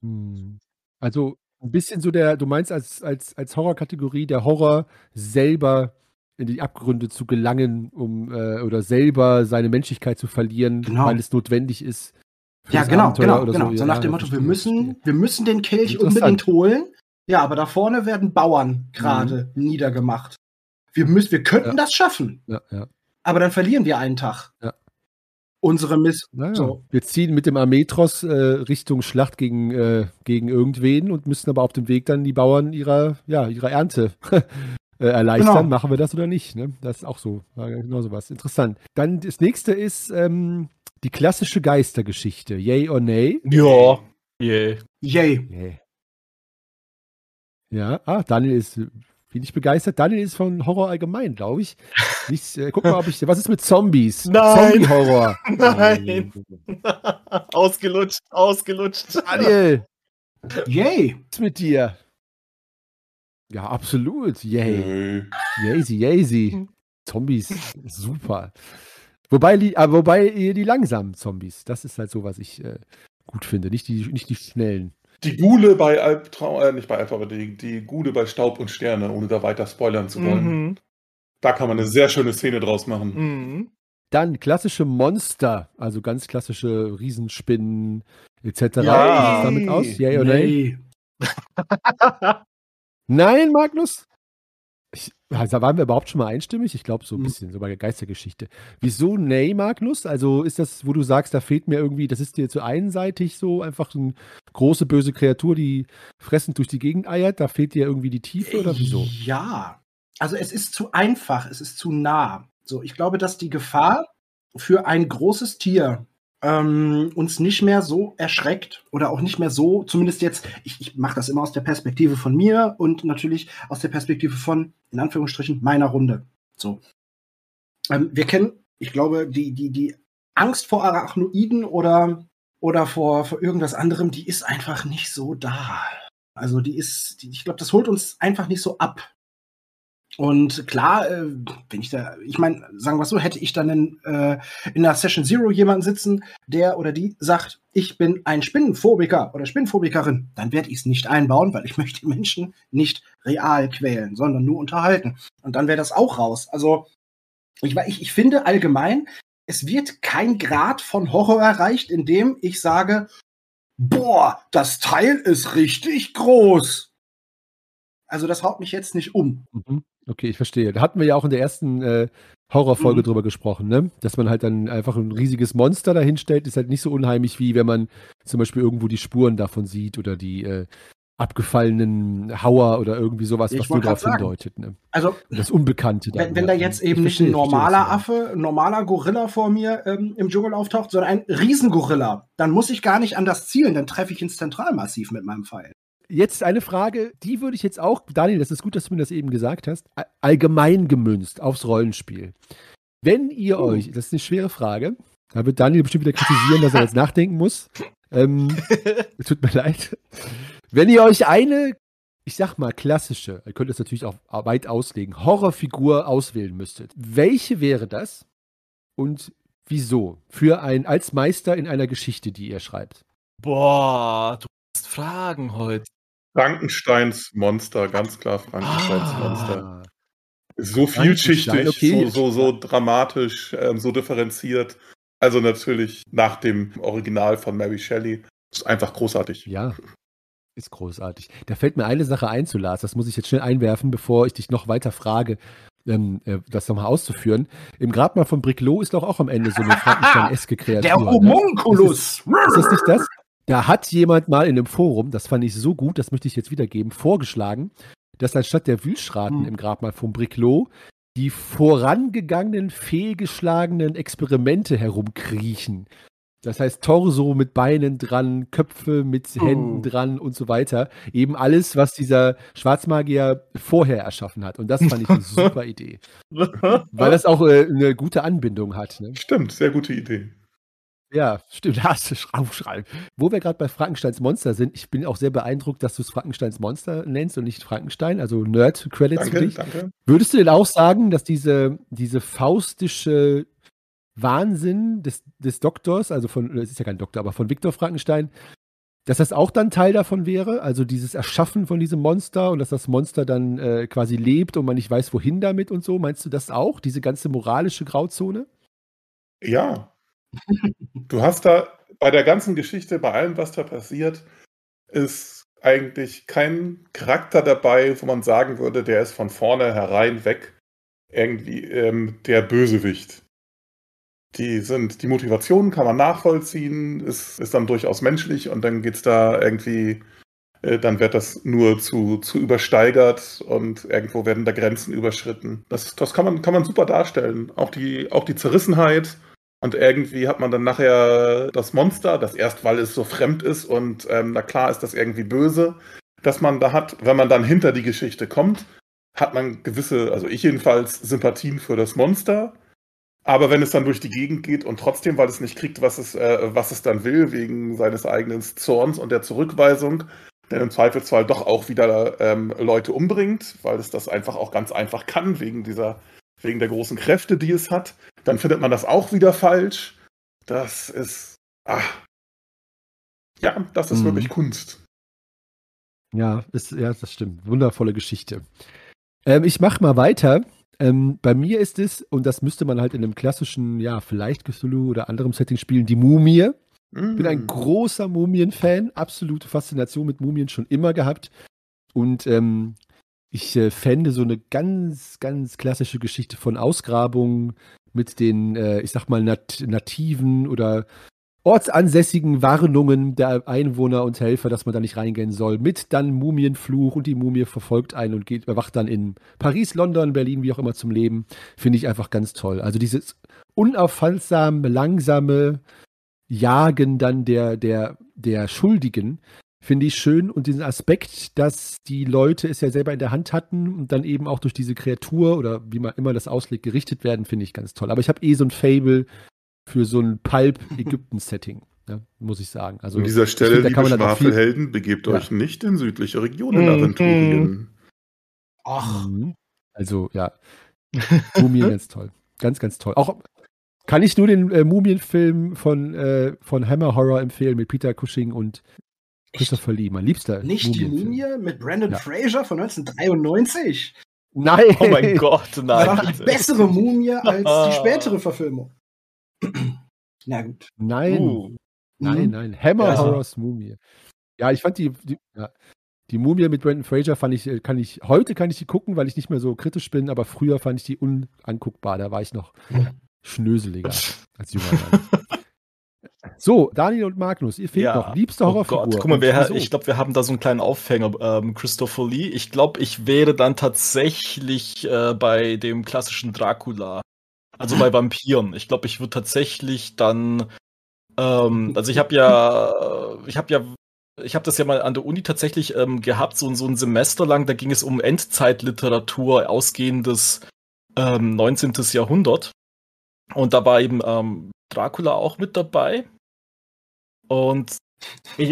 Mm. Also ein bisschen so der, du meinst als, als, als Horrorkategorie der Horror selber in die Abgründe zu gelangen, um äh, oder selber seine Menschlichkeit zu verlieren, Genau. weil es notwendig ist. Ja, genau, Abenteuer genau, genau. So, Ja, nach dem Motto, wir müssen, wir müssen den Kelch unbedingt holen. Ja, aber da vorne werden Bauern gerade niedergemacht. Wir müssen, wir könnten Ja. das schaffen, ja. aber dann verlieren wir einen Tag. Ja. Unsere Miss. Naja. So. Wir ziehen mit dem Armeetross äh, Richtung Schlacht gegen, äh, gegen irgendwen und müssen aber auf dem Weg dann die Bauern ihrer, ja, ihrer Ernte *laughs* äh, erleichtern. Genau. Machen wir das oder nicht? Ne? Das ist auch so. War genau sowas. Interessant. Dann das nächste ist ähm, die klassische Geistergeschichte. Yay or nay? Ja. Yeah. Yay. Nee. Ja, ah, Daniel ist äh, wenig begeistert. Daniel ist von Horror allgemein, glaube ich. Nicht, äh, guck mal, ob ich. Was ist mit Zombies? *laughs* Nein. Zombie-Horror. *laughs* Nein. *laughs* ausgelutscht, ausgelutscht. Daniel, Yay. was ist mit dir? Ja, absolut. Yay. Yazy, Yazy. Zombies, super. Wobei, die- aber wobei eher die langsamen Zombies. Das ist halt so, was ich äh, gut finde. Nicht die, nicht die schnellen. Die Gule bei Albtraum, äh, nicht bei Albtraum, aber die, die Gule bei Staub und Sterne, ohne da weiter spoilern zu wollen. Mhm. Da kann man eine sehr schöne Szene draus machen. Mhm. Dann klassische Monster, also ganz klassische Riesenspinnen etc. Ja. Wie sieht's damit aus? Yay oder nay? Nee. *laughs* Nein, Magnus? Also waren wir überhaupt schon mal einstimmig? Ich glaube so ein Hm. bisschen, so bei der Geistergeschichte. Wieso nee, Magnus? Also ist das, wo du sagst, da fehlt mir irgendwie, das ist dir zu einseitig so, einfach eine große böse Kreatur, die fressend durch die Gegend eiert, da fehlt dir irgendwie die Tiefe oder wieso? Ja. Also es ist zu einfach, es ist zu nah. So, ich glaube, dass die Gefahr für ein großes Tier ähm, uns nicht mehr so erschreckt oder auch nicht mehr so, zumindest jetzt, ich, ich mache das immer aus der Perspektive von mir und natürlich aus der Perspektive von, in Anführungsstrichen, meiner Runde. So. Ähm, wir kennen, ich glaube, die, die, die Angst vor Arachnoiden oder, oder vor, vor irgendwas anderem, die ist einfach nicht so da. Also die ist, die, ich glaube, das holt uns einfach nicht so ab. Und klar, äh, wenn ich da, ich meine, sagen wir so, hätte ich dann in, äh, in der Session Zero jemanden sitzen, der oder die sagt, ich bin ein Spinnenphobiker oder Spinnenphobikerin, dann werde ich es nicht einbauen, weil ich *laughs* möchte Menschen nicht real quälen, sondern nur unterhalten. Und dann wäre das auch raus. Also ich, ich, ich finde allgemein, es wird kein Grad von Horror erreicht, in dem ich sage, boah, das Teil ist richtig groß. Also das haut mich jetzt nicht um. Mhm. Okay, ich verstehe. Da hatten wir ja auch in der ersten äh, Horrorfolge Mhm. drüber gesprochen, ne? Dass man halt dann einfach ein riesiges Monster dahinstellt, ist halt nicht so unheimlich, wie wenn man zum Beispiel irgendwo die Spuren davon sieht oder die äh, abgefallenen Hauer oder irgendwie sowas, Ich was nur darauf hindeutet. Ne? Also Das Unbekannte. wenn, wenn da jetzt Ich eben nicht ein normaler. Affe, ein normaler Gorilla vor mir ähm, im Dschungel auftaucht, sondern ein Riesengorilla, dann muss ich gar nicht an das zielen, dann treffe ich ins Zentralmassiv mit meinem Pfeil. Jetzt eine Frage, die würde ich jetzt auch, Daniel, das ist gut, dass du mir das eben gesagt hast, allgemein gemünzt aufs Rollenspiel. Wenn ihr Oh. euch, das ist eine schwere Frage, da wird Daniel bestimmt wieder kritisieren, dass er jetzt *laughs* nachdenken muss. Ähm, *laughs* tut mir leid. Wenn ihr euch eine, ich sag mal, klassische, ihr könnt es natürlich auch weit auslegen, Horrorfigur auswählen müsstet, welche wäre das und wieso? Für ein, als Meister in einer Geschichte, die ihr schreibt. Boah, du hast Fragen heute. Frankensteins Monster, ganz klar Frankensteins Ah. Monster. So vielschichtig, okay. so, so, so dramatisch, ähm, so differenziert. Also natürlich nach dem Original von Mary Shelley. Ist einfach großartig. Ja, ist großartig. Da fällt mir eine Sache ein zu Lars, das muss ich jetzt schnell einwerfen, bevor ich dich noch weiter frage, ähm, äh, das nochmal auszuführen. Im Grabmal von Briclot ist doch auch am Ende so eine *laughs* Frankenstein-eske Kreatur. Der ne? Homunculus! Ist das nicht das? Da hat jemand mal in einem Forum, das fand ich so gut, das möchte ich jetzt wiedergeben, vorgeschlagen, dass anstatt der Wühlschraten Hm. im Grabmal von Briclot die vorangegangenen, fehlgeschlagenen Experimente herumkriechen. Das heißt Torso mit Beinen dran, Köpfe mit Oh. Händen dran und so weiter. Eben alles, was dieser Schwarzmagier vorher erschaffen hat. Und das fand ich eine *laughs* super Idee. Weil das auch äh, eine gute Anbindung hat. Ne? Stimmt, sehr gute Idee. Ja, stimmt, *laughs* da hast du aufschreiben. Wo wir gerade bei Frankensteins Monster sind, ich bin auch sehr beeindruckt, dass du es Frankensteins Monster nennst und nicht Frankenstein, also Nerd-Credits für Danke, dich. danke. Würdest du denn auch sagen, dass diese, diese faustische Wahnsinn des, des Doktors, also von, es ist ja kein Doktor, aber von Viktor Frankenstein, dass das auch dann Teil davon wäre? Also dieses Erschaffen von diesem Monster und dass das Monster dann äh, quasi lebt und man nicht weiß, wohin damit und so. Meinst du das auch, diese ganze moralische Grauzone? Ja. Du hast da bei der ganzen Geschichte, bei allem, was da passiert, ist eigentlich kein Charakter dabei, wo man sagen würde, der ist von vornherein weg irgendwie ähm, der Bösewicht. Die sind, die Motivation kann man nachvollziehen, ist, ist dann durchaus menschlich und dann geht's da irgendwie, äh, dann wird das nur zu, zu übersteigert und irgendwo werden da Grenzen überschritten. Das, das kann man, kann man super darstellen. Auch die, auch die Zerrissenheit, und irgendwie hat man dann nachher das Monster, das erst, weil es so fremd ist und ähm, na klar ist das irgendwie böse, dass man da hat, wenn man dann hinter die Geschichte kommt, hat man gewisse, also ich jedenfalls, Sympathien für das Monster. Aber wenn es dann durch die Gegend geht und trotzdem, weil es nicht kriegt, was es, äh, was es dann will, wegen seines eigenen Zorns und der Zurückweisung, der im Zweifelsfall doch auch wieder ähm, Leute umbringt, weil es das einfach auch ganz einfach kann, wegen dieser, wegen der großen Kräfte, die es hat, dann findet man das auch wieder falsch. Das ist, ach, ja, das ist Mhm. wirklich Kunst. Ja, ist, ja, das stimmt. Wundervolle Geschichte. Ähm, ich mache mal weiter. Ähm, bei mir ist es, und das müsste man halt in einem klassischen, ja, vielleicht Cthulhu oder anderem Setting spielen, die Mumie. Ich bin ein Mm. großer Mumien-Fan, absolute Faszination mit Mumien schon immer gehabt. Und ähm, ich äh, fände so eine ganz, ganz klassische Geschichte von Ausgrabungen mit den, äh, ich sag mal, nat nativen oder ortsansässigen Warnungen der Einwohner und Helfer, dass man da nicht reingehen soll, mit dann Mumienfluch und die Mumie verfolgt einen und geht, erwacht dann in Paris, London, Berlin, wie auch immer zum Leben. Finde ich einfach ganz toll. Also dieses unaufhaltsame, langsame Jagen dann der, der, der Schuldigen, finde ich schön. Und diesen Aspekt, dass die Leute es ja selber in der Hand hatten und dann eben auch durch diese Kreatur oder wie man immer das auslegt, gerichtet werden, finde ich ganz toll. Aber ich habe eh so ein Fable für so ein Pulp-Ägypten-Setting, *laughs* ne, muss ich sagen. Also An dieser Stelle, finde, liebe kann man dann auch viel- Schwafelhelden, begebt Ja. euch nicht in südliche Regionen, Mhm. Aventurien. Ach, Mhm. Also, ja. *laughs* Mumien ganz toll. Ganz, ganz toll. Auch kann ich nur den äh, Mumienfilm von, äh, von Hammer Horror empfehlen mit Peter Cushing und Christopher Lee, mein liebster nicht die Mumienfilm. Mumie mit Brandon Ja. Fraser von 1993. Nein! Oh mein *laughs* Gott, Das nein. war die bessere Mumie als die spätere Verfilmung. *clears throat* Na gut. Nein, Uh. nein, Mhm. nein. Hammer Ja. Horrors Mumie. Ja, ich fand die, die, ja, die Mumie mit Brandon Fraser fand ich, äh, kann ich, heute kann ich die gucken, weil ich nicht mehr so kritisch bin, aber früher fand ich die unanguckbar. Da war ich noch *laughs* schnöseliger *laughs* als junger Mann. So, Daniel und Magnus, ihr fehlt Ja. noch. Liebste Oh Horrorfigur. Gott, guck mal, wieso? ich glaube, wir haben da so einen kleinen Aufhänger, ähm, Christopher Lee. Ich glaube, ich wäre dann tatsächlich äh, bei dem klassischen Dracula. Also bei Vampiren. Ich glaube, ich würde tatsächlich dann, ähm, also ich habe ja, ich habe ja, ich habe das ja mal an der Uni tatsächlich ähm, gehabt, so, so ein Semester lang, da ging es um Endzeitliteratur, ausgehendes ähm, 19. Jahrhundert. Und da war eben ähm, Dracula auch mit dabei. Und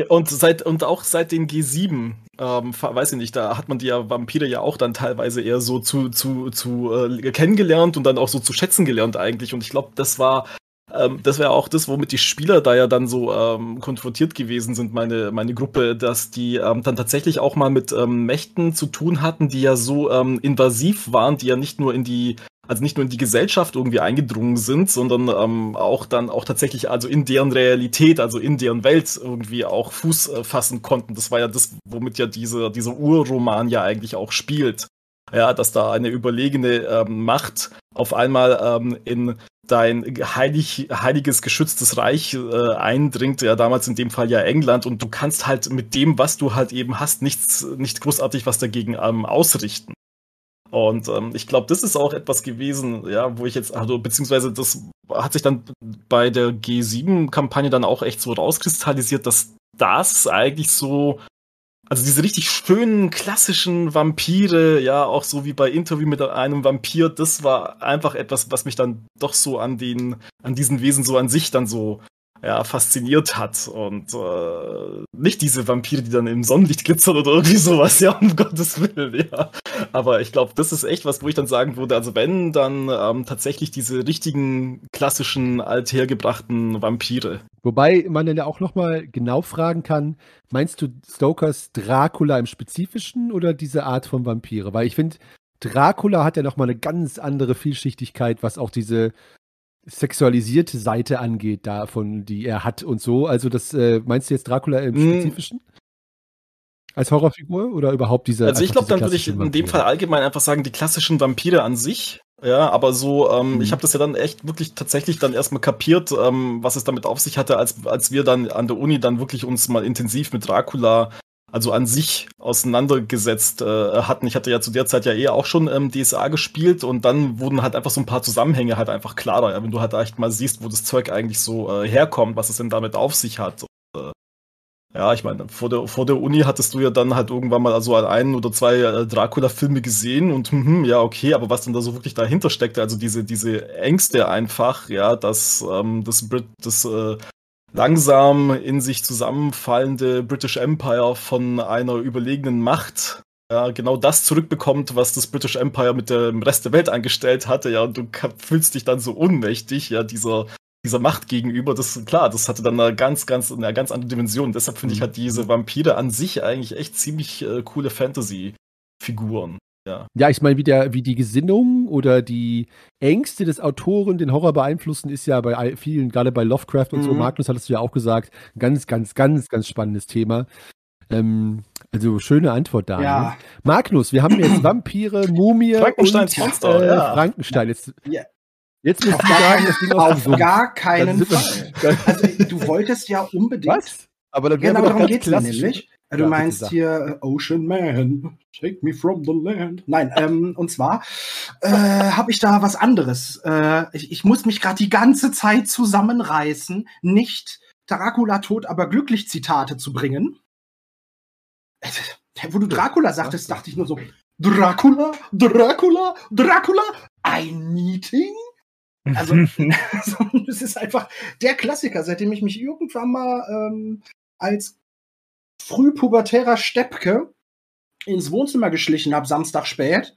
und seit und auch seit den G7, ähm, weiß ich nicht, da hat man die ja Vampire ja auch dann teilweise eher so zu zu zu äh, kennengelernt und dann auch so zu schätzen gelernt eigentlich. Und ich glaube, das war ähm, das wäre auch das, womit die Spieler da ja dann so ähm, konfrontiert gewesen sind, meine, meine Gruppe, dass die ähm, dann tatsächlich auch mal mit ähm, Mächten zu tun hatten, die ja so ähm, invasiv waren, die ja nicht nur in die, also nicht nur in die Gesellschaft irgendwie eingedrungen sind, sondern ähm, auch dann auch tatsächlich also in deren Realität, also in deren Welt irgendwie auch Fuß äh, fassen konnten. Das war ja das, womit ja diese, dieser Urroman ja eigentlich auch spielt. Ja, dass da eine überlegene ähm, Macht auf einmal ähm, in dein heilig, heiliges, geschütztes Reich äh, eindringt, ja damals in dem Fall ja England, und du kannst halt mit dem, was du halt eben hast, nichts, nicht großartig was dagegen ähm, ausrichten. Und ähm, ich glaube, das ist auch etwas gewesen, ja, wo ich jetzt, also beziehungsweise das hat sich dann bei der G7-Kampagne dann auch echt so rauskristallisiert, dass das eigentlich so also diese richtig schönen klassischen Vampire, ja, auch so wie bei Interview mit einem Vampir, das war einfach etwas, was mich dann doch so an den, an diesen Wesen so an sich dann so ja, fasziniert hat. Und äh, nicht diese Vampire, die dann im Sonnenlicht glitzern oder irgendwie sowas, ja, um Gottes Willen, ja. Aber ich glaube, das ist echt was, wo ich dann sagen würde, also wenn, dann ähm, tatsächlich diese richtigen, klassischen, althergebrachten Vampire. Wobei man dann ja auch nochmal genau fragen kann, meinst du Stokers Dracula im Spezifischen oder diese Art von Vampire? Weil ich finde, Dracula hat ja nochmal eine ganz andere Vielschichtigkeit, was auch diese sexualisierte Seite angeht, davon, die er hat und so. Also, das äh, meinst du jetzt Dracula im mm. Spezifischen? Als Horrorfigur oder überhaupt diese? Also ich glaube, dann würde ich in Vampire. dem Fall allgemein einfach sagen, die klassischen Vampire an sich. Ja, aber so, ähm, mhm. ich habe das ja dann echt wirklich tatsächlich dann erstmal kapiert, ähm, was es damit auf sich hatte, als, als wir dann an der Uni dann wirklich uns mal intensiv mit Dracula also an sich auseinandergesetzt äh, hatten. Ich hatte ja zu der Zeit ja eher auch schon ähm, DSA gespielt und dann wurden halt einfach so ein paar Zusammenhänge halt einfach klarer, ja, wenn du halt echt mal siehst, wo das Zeug eigentlich so äh, herkommt, was es denn damit auf sich hat. Und, äh, ja, ich meine, vor der, vor der Uni hattest du ja dann halt irgendwann mal also ein oder zwei äh, Dracula-Filme gesehen und hm, ja, okay, aber was denn da so wirklich dahinter steckte, also diese, diese Ängste einfach, ja, dass ähm, das Brit, das äh, langsam in sich zusammenfallende British Empire von einer überlegenen Macht ja, genau das zurückbekommt, was das British Empire mit dem Rest der Welt angestellt hatte, ja, und du fühlst dich dann so ohnmächtig, ja, dieser, dieser Macht gegenüber, das, klar, das hatte dann eine ganz, ganz, eine ganz andere Dimension. Deshalb finde ich, hat diese Vampire an sich eigentlich echt ziemlich äh, coole Fantasy-Figuren. Ja. ja, ich meine, wie, wie die Gesinnung oder die Ängste des Autoren den Horror beeinflussen, ist ja bei vielen, gerade bei Lovecraft und mhm. so, Magnus hattest du ja auch gesagt, ganz, ganz, ganz, ganz spannendes Thema. Ähm, also schöne Antwort da. Ja. Ne? Magnus, wir haben jetzt Vampire, Mumie Frankensteins und Monster, äh, ja. Frankenstein. Jetzt, ja. jetzt musst du sagen, das Ding auf so gar keinen Fall. Also du wolltest ja unbedingt. Was? Aber dann genau darum geht es nämlich. Du meinst hier äh, Ocean Man, take me from the land. Nein, ähm, und zwar äh, habe ich da was anderes. Äh, ich, ich muss mich gerade die ganze Zeit zusammenreißen, nicht Dracula tot, aber glücklich Zitate zu bringen. Äh, wo du Dracula sagtest, dachte ich nur so, Dracula, Dracula, Dracula, ein Meeting? Also, *laughs* *laughs* es ist einfach der Klassiker, seitdem ich mich irgendwann mal ähm, als frühpubertärer Steppke ins Wohnzimmer geschlichen habe, Samstag spät.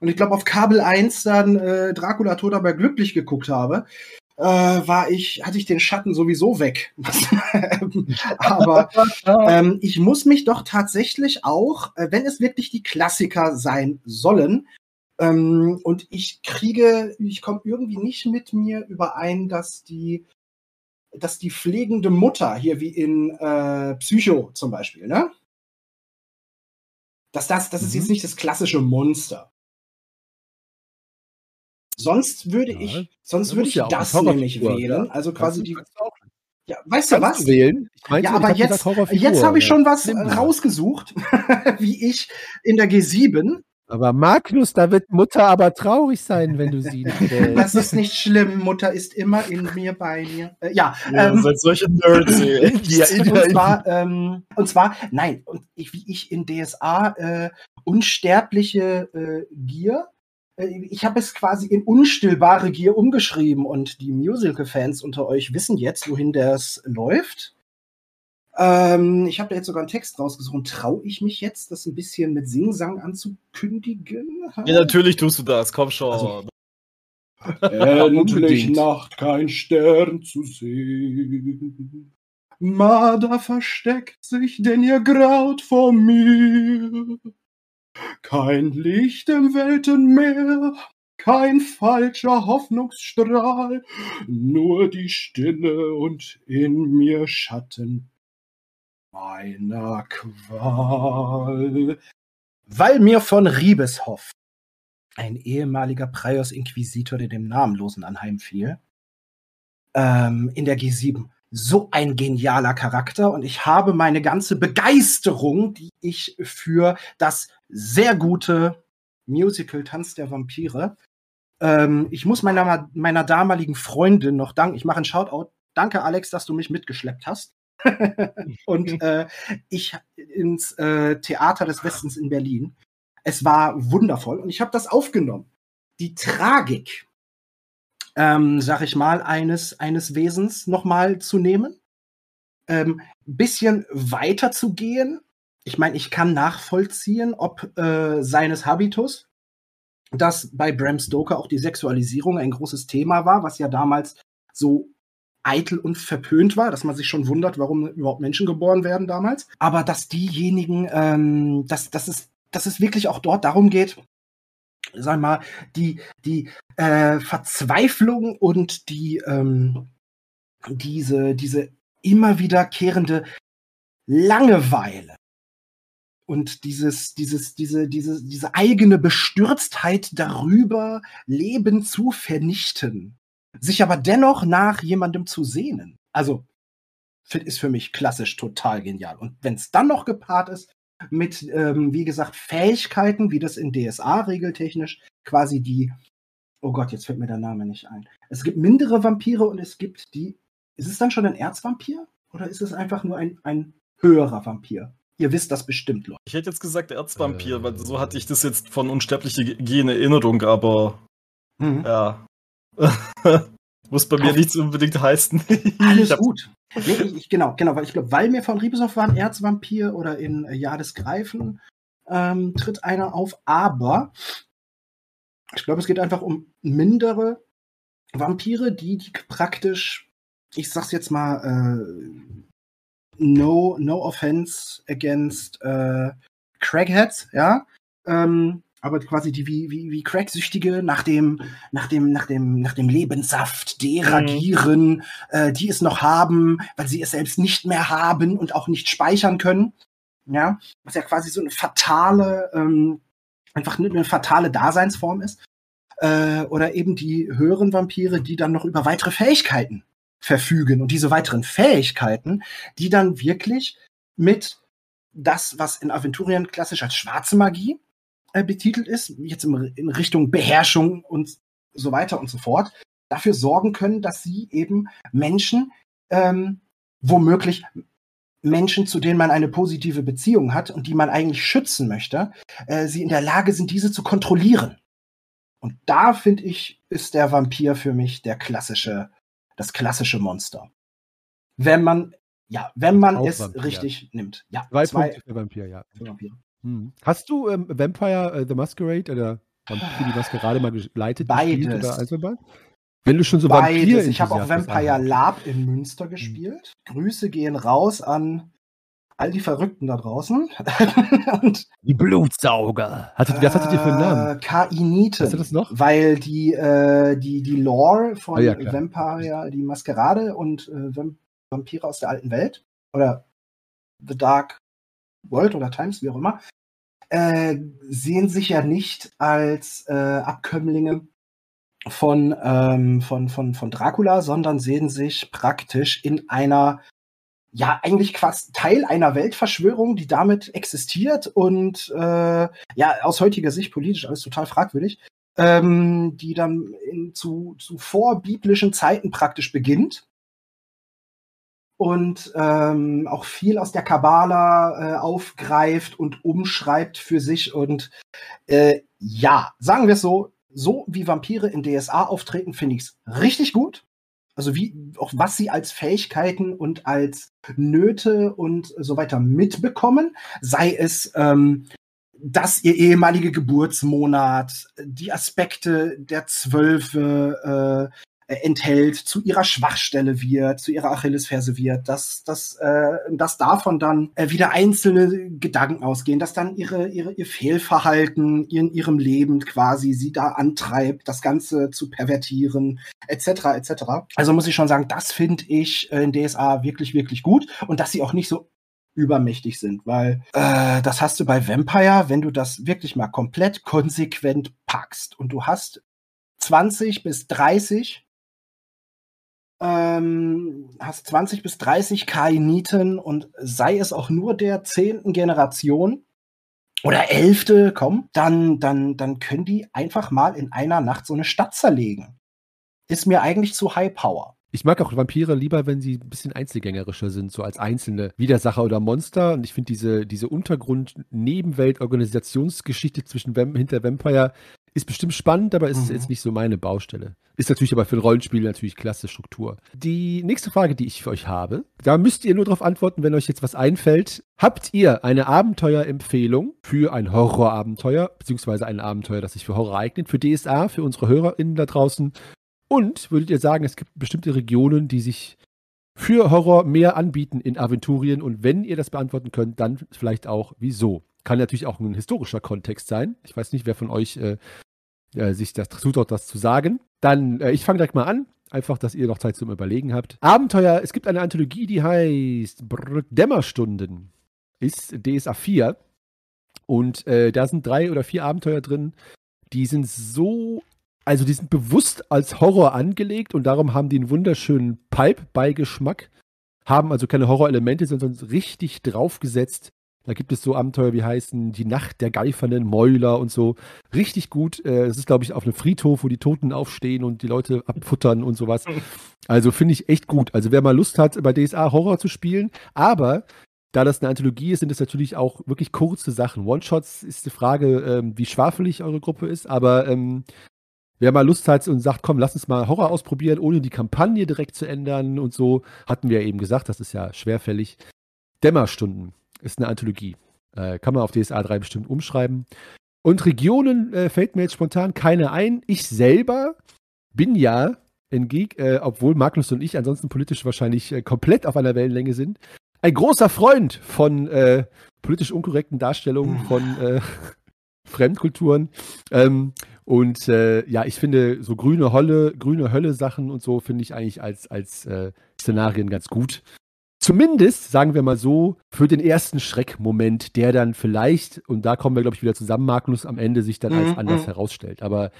Und ich glaube, auf Kabel 1 dann äh, Dracula tot aber glücklich geguckt habe, äh, war ich, hatte ich den Schatten sowieso weg. *laughs* aber *laughs* ähm, ich muss mich doch tatsächlich auch, äh, wenn es wirklich die Klassiker sein sollen, ähm, und ich kriege, ich komme irgendwie nicht mit mir überein, dass die dass die pflegende Mutter hier wie in äh, Psycho zum Beispiel, ne? Dass das, das mhm. ist jetzt nicht das klassische Monster. Sonst würde ja, ich, sonst würde ich ja das nämlich wählen. Also quasi die. Ja, weißt du was? Wählen? ja, aber jetzt, jetzt habe ich schon was rausgesucht, *laughs* wie ich in der G7 aber Magnus, da wird Mutter aber traurig sein, wenn du sie nicht *laughs* wählst. Das ist nicht schlimm. Mutter ist immer in mir, bei mir. Äh, ja. ja ähm, seid solche Nerds. *laughs* ja, und, zwar, ähm, und zwar, nein, und ich, wie ich in DSA äh, unsterbliche äh, Gier äh, ich habe es quasi in unstillbare Gier umgeschrieben und die Musical-Fans unter euch wissen jetzt, wohin das läuft. Ähm, ich habe da jetzt sogar einen Text rausgesucht. Traue ich mich jetzt, das ein bisschen mit Singsang anzukündigen? Ja, natürlich tust du das. Komm schon. Also, *laughs* Endlich Nacht, kein Stern zu sehen. Marder versteckt sich, denn ihr graut vor mir. Kein Licht im Weltenmeer, kein falscher Hoffnungsstrahl, nur die Stille und in mir Schatten meiner Qual. Weil mir von Riebeshoff, ein ehemaliger Prius Inquisitor, der dem Namenlosen anheimfiel, ähm, in der G7 so ein genialer Charakter und ich habe meine ganze Begeisterung, die ich für das sehr gute Musical Tanz der Vampire. Ähm, ich muss meiner, meiner damaligen Freundin noch danken. Ich mache einen Shoutout. Danke, Alex, dass du mich mitgeschleppt hast. *laughs* und äh, ich ins äh, Theater des Westens in Berlin. Es war wundervoll und ich habe das aufgenommen. Die Tragik, ähm, sag ich mal, eines, eines Wesens nochmal zu nehmen. Ähm, bisschen weiter zu gehen. Ich meine, ich kann nachvollziehen, ob äh, seines Habitus, dass bei Bram Stoker auch die Sexualisierung ein großes Thema war, was ja damals so eitel und verpönt war, dass man sich schon wundert, warum überhaupt Menschen geboren werden damals. Aber dass diejenigen, ähm, dass, dass, es, dass es wirklich auch dort darum geht, sag mal, die, die äh, Verzweiflung und die ähm, diese, diese immer wiederkehrende Langeweile und dieses, dieses, diese, diese, diese eigene Bestürztheit darüber, Leben zu vernichten, sich aber dennoch nach jemandem zu sehnen. Also ist für mich klassisch total genial. Und wenn es dann noch gepaart ist mit, ähm, wie gesagt, Fähigkeiten, wie das in DSA regeltechnisch quasi die, oh Gott, jetzt fällt mir der Name nicht ein. Es gibt mindere Vampire und es gibt die, ist es dann schon ein Erzvampir? Oder ist es einfach nur ein, ein höherer Vampir? Ihr wisst das bestimmt, Leute. Ich hätte jetzt gesagt Erzvampir, äh, weil so hatte ich das jetzt von unsterbliche G in Erinnerung, aber mhm. ja. *laughs* Muss bei mir nichts unbedingt heißen. *laughs* Alles gut. Nee, ich, ich, genau, genau, weil ich glaube, weil mir von Riebesow war ein Erzvampir oder in äh, Jahr des Greifen ähm, tritt einer auf, aber ich glaube, es geht einfach um mindere Vampire, die, die praktisch, ich sag's jetzt mal, äh, no, no offense against äh, Crackheads, ja, ähm, aber quasi die wie, wie, wie Cracksüchtige nach dem, nach dem, nach dem, nach dem Lebenssaft deragieren, mhm. äh, die es noch haben, weil sie es selbst nicht mehr haben und auch nicht speichern können. Ja, was ja quasi so eine fatale, ähm, einfach eine fatale Daseinsform ist. Äh, oder eben die höheren Vampire, die dann noch über weitere Fähigkeiten verfügen und diese weiteren Fähigkeiten, die dann wirklich mit das, was in Aventurien klassisch als schwarze Magie äh, betitelt ist, jetzt in Richtung Beherrschung und so weiter und so fort, dafür sorgen können, dass sie eben Menschen, ähm, womöglich Menschen, zu denen man eine positive Beziehung hat und die man eigentlich schützen möchte, äh, sie in der Lage sind, diese zu kontrollieren. Und da finde ich, ist der Vampir für mich der klassische, das klassische Monster. Wenn man, ja, wenn man es Vampir. richtig nimmt. Ja, zwei, zwei Punkte für Vampir, ja. Für Vampir. Hm. Hast du ähm, Vampire uh, the Masquerade oder Vampire die Maskerade mal geleitet? Beides. Oder? Wenn du schon so Beides. Vampir Ich habe auch Vampire Lab in Münster hm. gespielt. Hm. Grüße gehen raus an all die Verrückten da draußen. *laughs* die Blutsauger. Hattet, was hattet ihr für einen Namen? Äh, Kainiten. Hast du das noch? Weil die, äh, die, die Lore von oh, ja, Vampire, die Maskerade und äh, Vampire aus der alten Welt oder The Dark World oder Times, wie auch immer, äh, sehen sich ja nicht als äh, Abkömmlinge von, ähm, von, von, von Dracula, sondern sehen sich praktisch in einer, ja, eigentlich quasi Teil einer Weltverschwörung, die damit existiert und äh, ja, aus heutiger Sicht politisch alles total fragwürdig, ähm, die dann in, zu, zu vorbiblischen Zeiten praktisch beginnt und ähm, auch viel aus der Kabbala äh, aufgreift und umschreibt für sich. Und äh, ja, sagen wir es so, so wie Vampire in DSA auftreten, finde ich es richtig gut. Also wie auch was sie als Fähigkeiten und als Nöte und so weiter mitbekommen, sei es ähm, dass ihr ehemalige Geburtsmonat, die Aspekte der Zwölfe, äh, enthält, zu ihrer Schwachstelle wird, zu ihrer Achillesferse wird, dass, dass, äh, dass davon dann äh, wieder einzelne Gedanken ausgehen, dass dann ihre, ihre, ihr Fehlverhalten in ihrem Leben quasi sie da antreibt, das Ganze zu pervertieren, etc. etc. Also muss ich schon sagen, das finde ich in DSA wirklich, wirklich gut und dass sie auch nicht so übermächtig sind, weil äh, das hast du bei Vampire, wenn du das wirklich mal komplett konsequent packst und du hast 20 bis 30 ähm, hast 20 bis 30 Kainiten und sei es auch nur der zehnten Generation, oder Elfte, komm, dann, dann, dann können die einfach mal in einer Nacht so eine Stadt zerlegen. Ist mir eigentlich zu High Power. Ich mag auch Vampire lieber, wenn sie ein bisschen einzelgängerischer sind, so als einzelne Widersacher oder Monster. Und ich finde diese, diese Untergrund-Nebenwelt-Organisationsgeschichte zwischen Vamp hinter Vampire ist bestimmt spannend, aber ist mhm. jetzt nicht so meine Baustelle. Ist natürlich aber für ein Rollenspiel natürlich klasse Struktur. Die nächste Frage, die ich für euch habe, da müsst ihr nur darauf antworten, wenn euch jetzt was einfällt. Habt ihr eine Abenteuerempfehlung für ein Horrorabenteuer, beziehungsweise ein Abenteuer, das sich für Horror eignet, für DSA, für unsere HörerInnen da draußen? Und würdet ihr sagen, es gibt bestimmte Regionen, die sich für Horror mehr anbieten in Aventurien? Und wenn ihr das beantworten könnt, dann vielleicht auch wieso? Kann natürlich auch ein historischer Kontext sein. Ich weiß nicht, wer von euch äh, äh, sich das zutraut, das zu sagen. Dann, äh, ich fange direkt mal an. Einfach, dass ihr noch Zeit zum Überlegen habt. Abenteuer, es gibt eine Anthologie, die heißt Brr Dämmerstunden. Ist DSA 4. Und äh, da sind drei oder vier Abenteuer drin. Die sind so also die sind bewusst als Horror angelegt und darum haben die einen wunderschönen Pipe-Beigeschmack, haben also keine Horrorelemente, sondern richtig draufgesetzt. Da gibt es so Abenteuer wie heißen Die Nacht der geifernden Mäuler und so. Richtig gut. Äh, es ist, glaube ich, auf einem Friedhof, wo die Toten aufstehen und die Leute abfuttern und sowas. Also finde ich echt gut. Also wer mal Lust hat, bei DSA Horror zu spielen, aber da das eine Anthologie ist, sind es natürlich auch wirklich kurze Sachen. One-Shots ist die Frage, ähm, wie schwafelig eure Gruppe ist, aber ähm, wer mal Lust hat und sagt, komm, lass uns mal Horror ausprobieren, ohne die Kampagne direkt zu ändern und so, hatten wir ja eben gesagt, das ist ja schwerfällig. Dämmerstunden ist eine Anthologie. Äh, kann man auf DSA 3 bestimmt umschreiben. Und Regionen äh, fällt mir jetzt spontan keine ein. Ich selber bin ja in Geek, äh, obwohl Magnus und ich ansonsten politisch wahrscheinlich äh, komplett auf einer Wellenlänge sind, ein großer Freund von äh, politisch unkorrekten Darstellungen von äh, Fremdkulturen. Ähm, und äh, ja, ich finde so grüne Holle, grüne Hölle-Sachen und so finde ich eigentlich als, als äh, Szenarien ganz gut. Zumindest, sagen wir mal so, für den ersten Schreckmoment, der dann vielleicht, und da kommen wir, glaube ich, wieder zusammen, Magnus, am Ende sich dann als mhm. anders herausstellt. Aber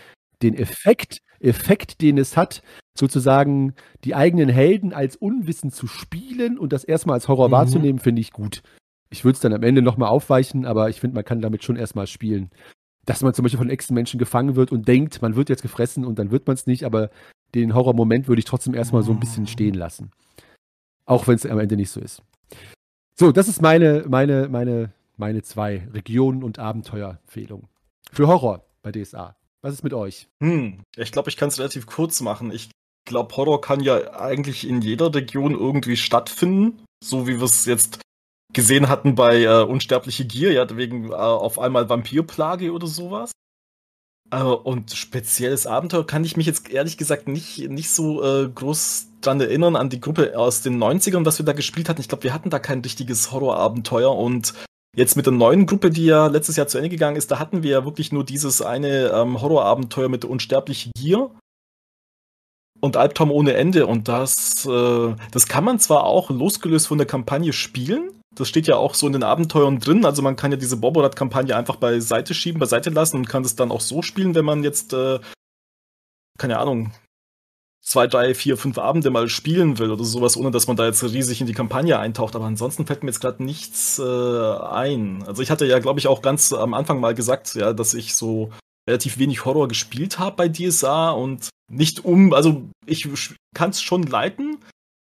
den Effekt, Effekt, den es hat, sozusagen die eigenen Helden als unwissend zu spielen und das erstmal als Horror mhm. wahrzunehmen, finde ich gut. Ich würde es dann am Ende nochmal aufweichen, aber ich finde, man kann damit schon erstmal spielen dass man zum Beispiel von Echsenmenschen gefangen wird und denkt, man wird jetzt gefressen und dann wird man es nicht, aber den Horrormoment würde ich trotzdem erstmal so ein bisschen stehen lassen. Auch wenn es am Ende nicht so ist. So, das ist meine, meine, meine, meine zwei Regionen- und Abenteuerempfehlungen. Für Horror bei DSA. Was ist mit euch? Hm, ich glaube, ich kann es relativ kurz machen. Ich glaube, Horror kann ja eigentlich in jeder Region irgendwie stattfinden. So wie wir es jetzt gesehen hatten bei äh, Unsterbliche Gier, ja, wegen äh, auf einmal Vampirplage oder sowas. Äh, und spezielles Abenteuer kann ich mich jetzt ehrlich gesagt nicht, nicht so äh, groß dran erinnern an die Gruppe aus den 90ern, was wir da gespielt hatten. Ich glaube, wir hatten da kein richtiges Horrorabenteuer und Jetzt mit der neuen Gruppe, die ja letztes Jahr zu Ende gegangen ist, da hatten wir ja wirklich nur dieses eine ähm, Horrorabenteuer mit der Unsterbliche Gier und Albtraum ohne Ende. Und das, äh, das kann man zwar auch losgelöst von der Kampagne spielen, das steht ja auch so in den Abenteuern drin. Also man kann ja diese Boborat-Kampagne einfach beiseite schieben, beiseite lassen und kann es dann auch so spielen, wenn man jetzt, äh, keine Ahnung, zwei, drei, vier, fünf Abende mal spielen will oder sowas, ohne dass man da jetzt riesig in die Kampagne eintaucht. Aber ansonsten fällt mir jetzt gerade nichts äh, ein. Also ich hatte ja, glaube ich, auch ganz am Anfang mal gesagt, ja, dass ich so relativ wenig Horror gespielt habe bei DSA und nicht um, also ich kann es schon leiten,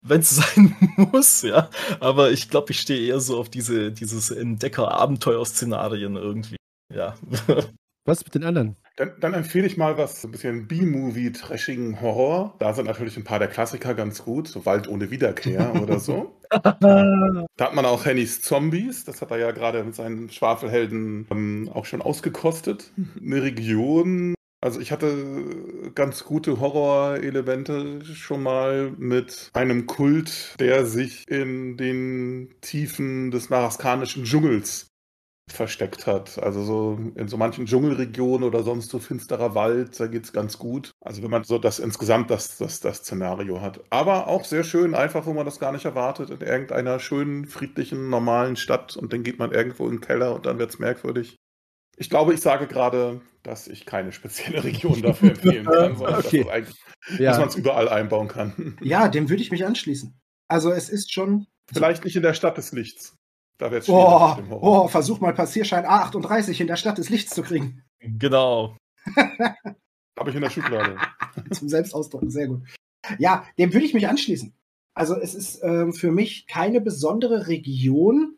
wenn es *laughs* sein muss, ja. Aber ich glaube, ich stehe eher so auf diese, dieses Entdecker-Abenteuer-Szenarien irgendwie. Ja. *laughs* Was mit den anderen? Dann, dann, empfehle ich mal was, ein bisschen B-Movie, trashigen Horror. Da sind natürlich ein paar der Klassiker ganz gut, so Wald ohne Wiederkehr *laughs* oder so. da hat man auch Hennys Zombies, das hat er ja gerade mit seinen Schwafelhelden ähm, auch schon ausgekostet. Eine Region, also ich hatte ganz gute Horrorelemente schon mal mit einem Kult, der sich in den Tiefen des maraskanischen Dschungels versteckt hat. Also so in so manchen Dschungelregionen oder sonst so finsterer Wald, da geht es ganz gut. Also wenn man so das insgesamt das, das, das Szenario hat. Aber auch sehr schön, einfach, wo man das gar nicht erwartet, in irgendeiner schönen, friedlichen, normalen Stadt und dann geht man irgendwo in den Keller und dann wird es merkwürdig. Ich glaube, ich sage gerade, dass ich keine spezielle Region dafür empfehlen kann, sondern okay. dass, ja. dass man es überall einbauen kann. Ja, dem würde ich mich anschließen. Also es ist schon. Vielleicht nicht in der Stadt des Lichts. Da wird's Oh, oh, versuch mal Passierschein A38 in der Stadt des Lichts zu kriegen. Genau. *laughs* Habe ich in der Schublade. *laughs* Zum Selbstausdrücken, sehr gut. Ja, dem würde ich mich anschließen. Also es ist ähm, für mich keine besondere Region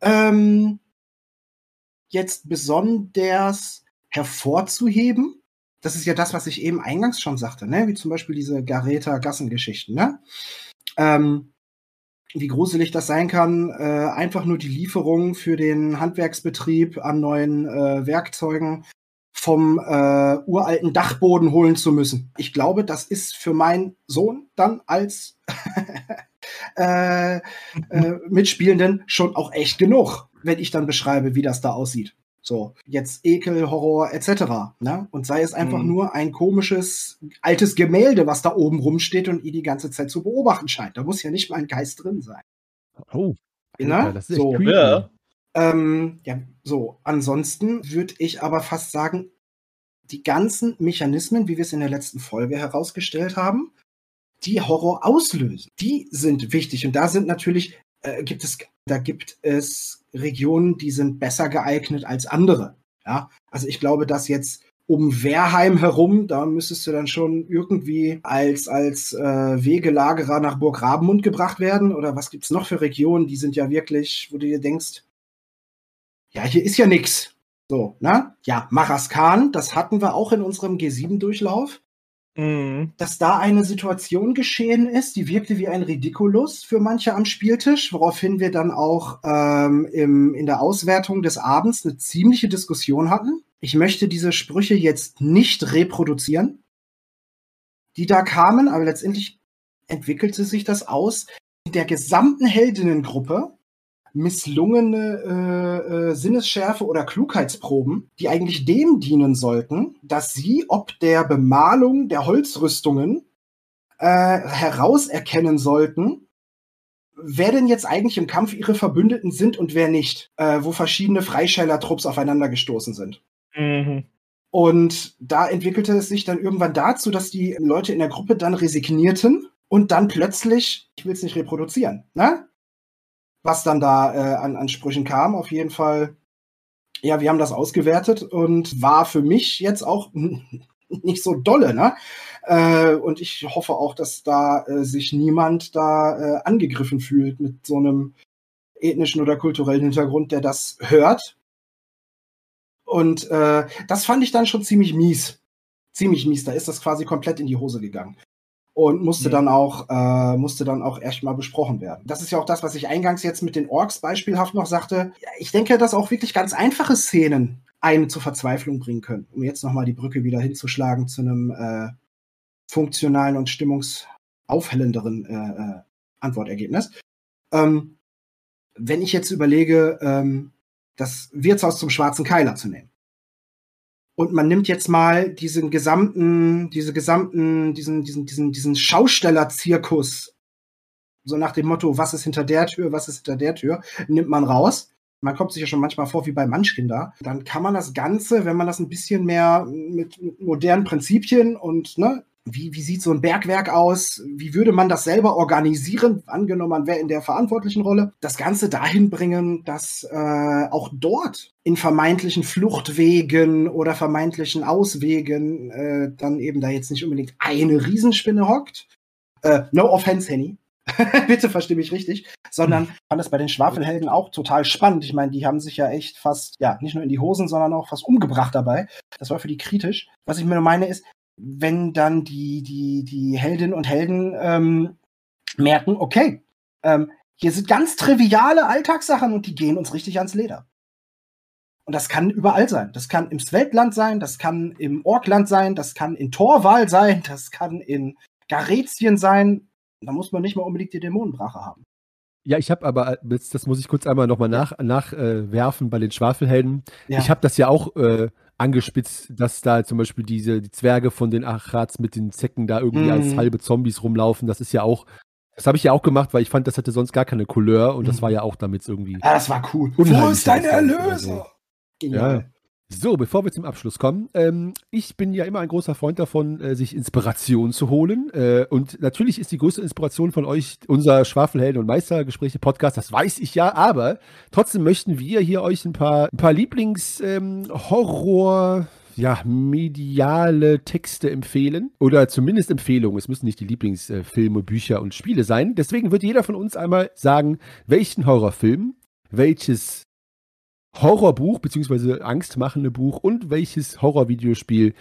ähm, jetzt besonders hervorzuheben. Das ist ja das, was ich eben eingangs schon sagte, ne? wie zum Beispiel diese Gareta-Gassengeschichten. Ne? Ähm, wie gruselig das sein kann, äh, einfach nur die Lieferung für den Handwerksbetrieb an neuen äh, Werkzeugen vom äh, uralten Dachboden holen zu müssen. Ich glaube, das ist für meinen Sohn dann als *laughs* äh, äh, *laughs* Mitspielenden schon auch echt genug, wenn ich dann beschreibe, wie das da aussieht. So, jetzt Ekel, Horror etc. Ne? Und sei es einfach Mhm. nur ein komisches altes Gemälde, was da oben rumsteht und ihr die ganze Zeit zu beobachten scheint. Da muss ja nicht mal ein Geist drin sein. Oh, Ne? Alter, das ist echt So. creepy. Ja. Ähm, ja, so. Ansonsten würde ich aber fast sagen, die ganzen Mechanismen, wie wir es in der letzten Folge herausgestellt haben, die Horror auslösen, die sind wichtig. Und da sind natürlich, äh, gibt es, da gibt es Regionen, die sind besser geeignet als andere. Ja, also ich glaube, dass jetzt um Wehrheim herum, da müsstest du dann schon irgendwie als, als äh, Wegelagerer nach Burg Rabenmund gebracht werden. Oder was gibt's noch für Regionen, die sind ja wirklich, wo du dir denkst, ja, hier ist ja nix. So, ne? Ja, Maraskan, das hatten wir auch in unserem G7-Durchlauf, Mhm. dass da eine Situation geschehen ist, die wirkte wie ein Ridiculus für manche am Spieltisch, woraufhin wir dann auch ähm, im, in der Auswertung des Abends eine ziemliche Diskussion hatten. Ich möchte diese Sprüche jetzt nicht reproduzieren, die da kamen, aber letztendlich entwickelte sich das aus der gesamten Heldinnengruppe misslungene äh, äh, Sinnesschärfe oder Klugheitsproben, die eigentlich dem dienen sollten, dass sie ob der Bemalung der Holzrüstungen äh, herauserkennen sollten, wer denn jetzt eigentlich im Kampf ihre Verbündeten sind und wer nicht, äh, wo verschiedene Freischäler-Trupps aufeinander gestoßen sind. Mhm. Und da entwickelte es sich dann irgendwann dazu, dass die Leute in der Gruppe dann resignierten und dann plötzlich, ich will es nicht reproduzieren, ne? Was dann da äh, an, an Sprüchen kam, auf jeden Fall. Ja, wir haben das ausgewertet und war für mich jetzt auch *laughs* nicht so dolle, ne? Äh, und ich hoffe auch, dass da äh, sich niemand da äh, angegriffen fühlt mit so einem ethnischen oder kulturellen Hintergrund, der das hört. Und äh, das fand ich dann schon ziemlich mies. Ziemlich mies. Da ist das quasi komplett in die Hose gegangen. Und musste Mhm. dann auch, äh, musste dann auch echt mal besprochen werden. Das ist ja auch das, was ich eingangs jetzt mit den Orks beispielhaft noch sagte. Ich denke, dass auch wirklich ganz einfache Szenen einen zur Verzweiflung bringen können. Um jetzt nochmal die Brücke wieder hinzuschlagen zu einem äh, funktionalen und stimmungsaufhellenderen äh, äh, Antwortergebnis. Ähm, wenn ich jetzt überlege, ähm, das Wirtshaus zum schwarzen Keiler zu nehmen. Und man nimmt jetzt mal diesen gesamten, diese gesamten, diesen, diesen, diesen, diesen Schausteller-Zirkus, so nach dem Motto, was ist hinter der Tür, was ist hinter der Tür, nimmt man raus. Man kommt sich ja schon manchmal vor wie bei Munchkin da. Dann kann man das Ganze, wenn man das ein bisschen mehr mit, mit modernen Prinzipien und, ne, wie, wie sieht so ein Bergwerk aus? Wie würde man das selber organisieren? Angenommen, man wäre in der verantwortlichen Rolle. Das Ganze dahin bringen, dass äh, auch dort in vermeintlichen Fluchtwegen oder vermeintlichen Auswegen äh, dann eben da jetzt nicht unbedingt eine Riesenspinne hockt. Äh, no offense, Henny. *laughs* Bitte versteh mich richtig. Sondern fand das bei den Schwafelhelden auch total spannend. Ich meine, die haben sich ja echt fast, ja, nicht nur in die Hosen, sondern auch fast umgebracht dabei. Das war für die kritisch. Was ich mir nur meine ist, wenn dann die, die, die Heldinnen und Helden ähm, merken, okay, ähm, hier sind ganz triviale Alltagssachen und die gehen uns richtig ans Leder. Und das kann überall sein. Das kann im Sveltland sein, das kann im Orkland sein, das kann in Torwal sein, *laughs* das kann in Garetien sein. Da muss man nicht mal unbedingt die Dämonenbrache haben. Ja, ich habe aber, das, muss ich kurz einmal nochmal nachwerfen nach, äh, werfen bei den Schwafelhelden. Ja. Ich habe das ja auch äh, angespitzt, dass da zum Beispiel diese die Zwerge von den Achrats mit den Zecken da irgendwie Mhm. als halbe Zombies rumlaufen. Das ist ja auch, das habe ich ja auch gemacht, weil ich fand, das hatte sonst gar keine Couleur und das Mhm. war ja auch damit irgendwie. ja, das war cool. Wo ist deine aussehen, Erlösung? Ja. So, bevor wir zum Abschluss kommen, ähm, ich bin ja immer ein großer Freund davon, äh, sich Inspiration zu holen. Äh, und natürlich ist die größte Inspiration von euch unser Schwafelhelden und Meistergespräche-Podcast, das weiß ich ja, aber trotzdem möchten wir hier euch ein paar, ein paar Lieblings-Horror- ähm, ja, mediale Texte empfehlen oder zumindest Empfehlungen. Es müssen nicht die Lieblingsfilme, Bücher und Spiele sein. Deswegen wird jeder von uns einmal sagen, welchen Horrorfilm, welches Horrorbuch bzw. angstmachende Buch und welches Horrorvideospiel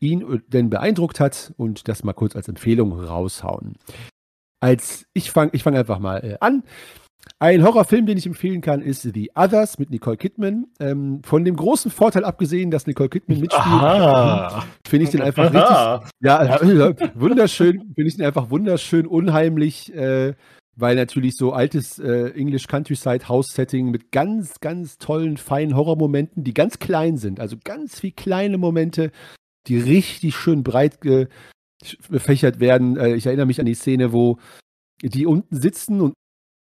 ihn denn beeindruckt hat und das mal kurz als Empfehlung raushauen. Als ich fange ich fang einfach mal äh, an. Ein Horrorfilm, den ich empfehlen kann, ist The Others mit Nicole Kidman. Ähm, von dem großen Vorteil abgesehen, dass Nicole Kidman mitspielt, finde ich den einfach *laughs* richtig, ja, *laughs* wunderschön, finde ich den einfach wunderschön unheimlich, äh, weil natürlich so altes äh, English Countryside House Setting mit ganz, ganz tollen, feinen Horrormomenten, die ganz klein sind, also ganz viele kleine Momente, die richtig schön breit gefächert werden. Äh, ich erinnere mich an die Szene, wo die unten sitzen und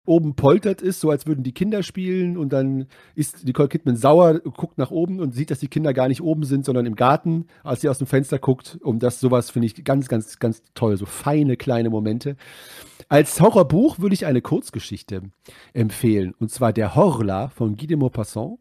oben poltert ist, so als würden die Kinder spielen und dann ist Nicole Kidman sauer, guckt nach oben und sieht, dass die Kinder gar nicht oben sind, sondern im Garten, als sie aus dem Fenster guckt. Um das sowas finde ich ganz, ganz, ganz toll, so feine kleine Momente. Als Horrorbuch würde ich eine Kurzgeschichte empfehlen und zwar Der Horla von Guy de Maupassant.